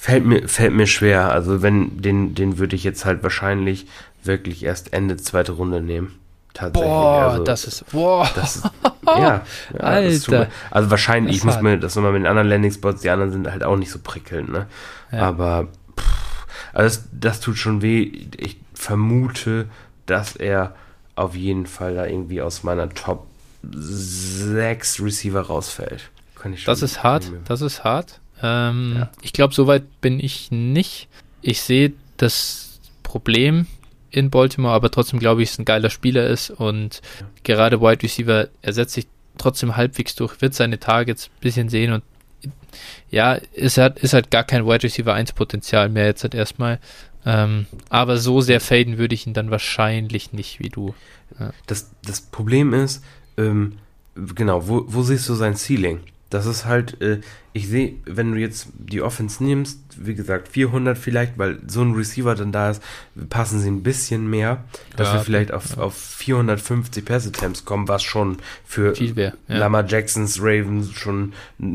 fällt mir, fällt mir schwer. Also wenn, den, den würde ich jetzt halt wahrscheinlich wirklich erst Ende zweite Runde nehmen. Tatsächlich. Boah, also, das ist. Boah. das ist, ja, ja Alter. also wahrscheinlich, ich muss mir das nochmal mit den anderen Landing-Spots, die anderen sind halt auch nicht so prickelnd, ne? Ja. Aber pff, also das, das tut schon weh. Ich vermute, dass er auf jeden Fall da irgendwie aus meiner Top 6 Receiver rausfällt. Kann ich schon Das ist hart, das ist hart. Ähm, Ja. Ich glaube, soweit bin ich nicht. Ich sehe das Problem in Baltimore, aber trotzdem glaube ich, dass es ein geiler Spieler ist und gerade Wide Receiver, er setzt sich trotzdem halbwegs durch, wird seine Targets ein bisschen sehen und ja, ist halt, ist halt gar kein Wide Receiver 1 Potenzial mehr jetzt halt erstmal. Ähm, aber so sehr faden würde ich ihn dann wahrscheinlich nicht wie du. Das, das Problem ist, ähm, genau, wo, wo siehst du sein Ceiling? Das ist halt, äh, ich sehe, wenn du jetzt die Offense nimmst, wie gesagt, 400 vielleicht, weil so ein Receiver dann da ist, passen sie ein bisschen mehr, dass Ja, wir vielleicht auf, ja. auf 450 Pass-Attempts kommen, was schon für Viel wäre. Ja. Lama Jacksons Ravens schon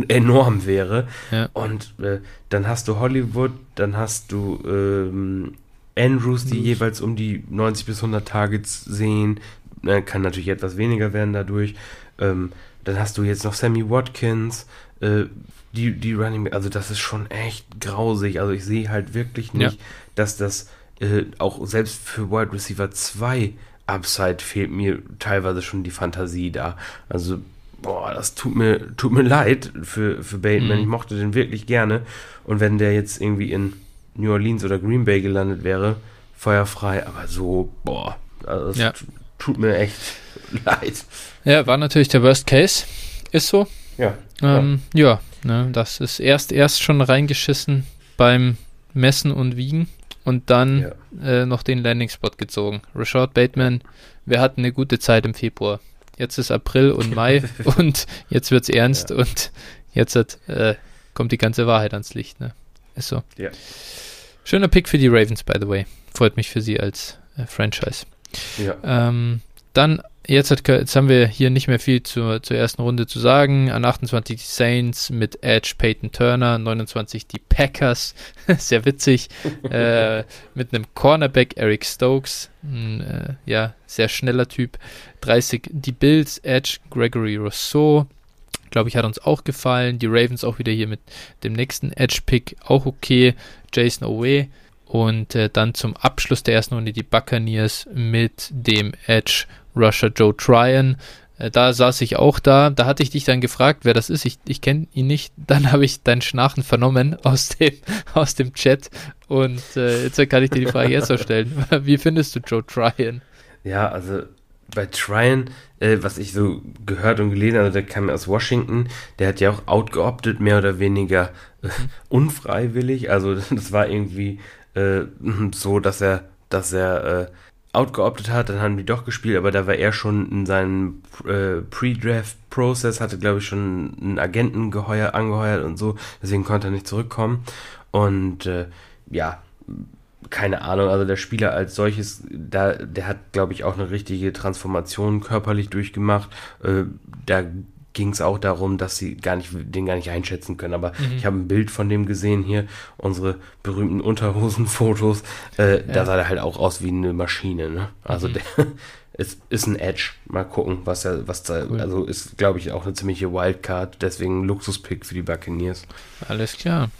enorm wäre. Und äh, dann hast du Hollywood, dann hast du ähm, Andrews, die Andrews. jeweils um die 90 bis 100 Targets sehen. Äh, kann natürlich etwas weniger werden dadurch. Ähm, dann hast du jetzt noch Sammy Watkins, äh, die, die Running, also das ist schon echt grausig. Also ich sehe halt wirklich nicht, dass das äh, auch selbst für Wide Receiver 2 Upside fehlt mir teilweise schon die Fantasie da. Also, boah, das tut mir, tut mir leid für, für Bateman. Mhm. Ich mochte den wirklich gerne. Und wenn der jetzt irgendwie in New Orleans oder Green Bay gelandet wäre, feuerfrei, aber so, boah, also das Ja. Tut mir echt leid. ja, war natürlich der Worst Case. Ist so. Ja. Ähm, ja, ne, das ist erst erst schon reingeschissen beim Messen und Wiegen und dann äh, noch den Landing-Spot gezogen. Rashad Bateman, wir hatten eine gute Zeit im Februar. Jetzt ist April und Mai und jetzt wird's ernst und jetzt hat, äh, kommt die ganze Wahrheit ans Licht. Ne? Ist so. Ja. Schöner Pick für die Ravens, by the way. Freut mich für sie als äh, Franchise. Ja. Ähm, dann, jetzt, hat, jetzt haben wir hier nicht mehr viel zur, zur ersten Runde zu sagen. An 28 die Saints mit Edge Peyton Turner, 29 die Packers, sehr witzig, äh, mit einem Cornerback Eric Stokes, ein, äh, ja, sehr schneller Typ. 30 die Bills, Edge Gregory Rousseau, glaube ich, hat uns auch gefallen. Die Ravens auch wieder hier mit dem nächsten Edge-Pick, auch okay. Jason Owe. Und äh, dann zum Abschluss der ersten Runde die Buccaneers mit dem Edge Rusher Joe Tryon. Äh, da saß ich auch da. Da hatte ich dich dann gefragt, wer das ist. Ich, ich kenne ihn nicht. Dann habe ich dein Schnarchen vernommen aus dem, aus dem Chat. Und äh, jetzt kann ich dir die Frage jetzt noch stellen. Wie findest du Joe Tryon? Ja, also bei Tryon, äh, was ich so gehört und gelesen habe, der kam ja aus Washington, der hat ja auch outgeoptet, mehr oder weniger äh, unfreiwillig. Also das war irgendwie äh, so, dass er, dass er äh, outgeoptet hat, dann haben die doch gespielt, aber da war er schon in seinem äh, Pre-Draft-Prozess, hatte glaube ich schon einen Agenten geheuer, angeheuert und so, deswegen konnte er nicht zurückkommen. Und äh, ja, keine Ahnung, also der Spieler als solches, da, der hat, glaube ich, auch eine richtige Transformation körperlich durchgemacht. Äh, da ging es auch darum, dass sie gar nicht, den gar nicht einschätzen können. Aber mhm. ich habe ein Bild von dem gesehen hier, unsere berühmten Unterhosenfotos. Äh, ja. Da sah er halt auch aus wie eine Maschine. Ne? Also mhm. der ist, ist ein Edge. Mal gucken, was er, was da, cool. also ist, glaube ich, auch eine ziemliche Wildcard. Deswegen Luxuspick für die Buccaneers. Alles klar.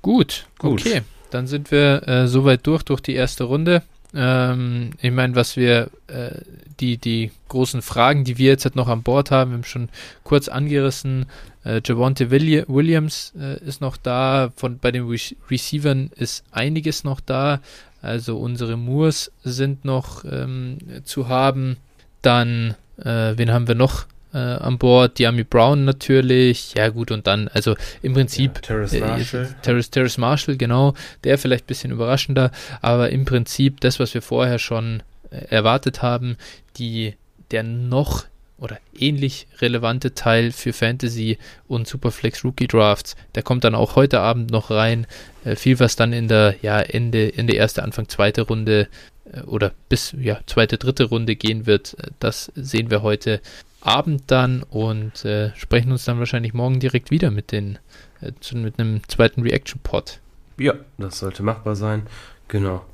Gut, Gut. okay dann sind wir äh, soweit durch, durch die erste Runde. Ähm, ich meine, was wir, äh, die, die großen Fragen, die wir jetzt halt noch an Bord haben, wir haben schon kurz angerissen. Äh, Javonte Williams äh, ist noch da, von, bei den Re Receivern ist einiges noch da. Also unsere Moors sind noch ähm, zu haben. Dann, äh, wen haben wir noch? Äh, an Bord, Diami Brown natürlich, ja gut, und dann, also im Prinzip ja, Terrace äh, Marshall. Äh, Terrace, Terrace Marshall, genau, der vielleicht ein bisschen überraschender, aber im Prinzip das, was wir vorher schon äh, erwartet haben, die, der noch oder ähnlich relevante Teil für Fantasy und Superflex Rookie Drafts. Der kommt dann auch heute Abend noch rein. Äh, viel, was dann in der ja, Ende, Ende erste, Anfang zweite Runde äh, oder bis ja, zweite, dritte Runde gehen wird. Äh, das sehen wir heute Abend dann und äh, sprechen uns dann wahrscheinlich morgen direkt wieder mit den äh, mit einem zweiten Reaction Pod. Ja, das sollte machbar sein. Genau.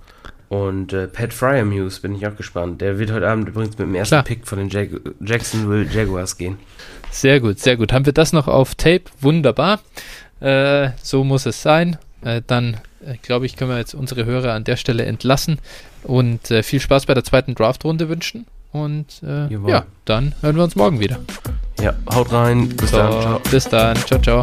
Und äh, Pat Fryer Muse bin ich auch gespannt. Der wird heute Abend übrigens mit dem ersten Klar. Pick von den Jag Jacksonville Jaguars gehen. Sehr gut, sehr gut. Haben wir das noch auf Tape? Wunderbar. Äh, so muss es sein. Äh, dann äh, glaube ich, können wir jetzt unsere Hörer an der Stelle entlassen und viel Spaß bei der zweiten Draftrunde wünschen. Und äh, ja, dann hören wir uns morgen wieder. Ja, haut rein. Bis so, dann. Ciao. Bis dann. Ciao, ciao.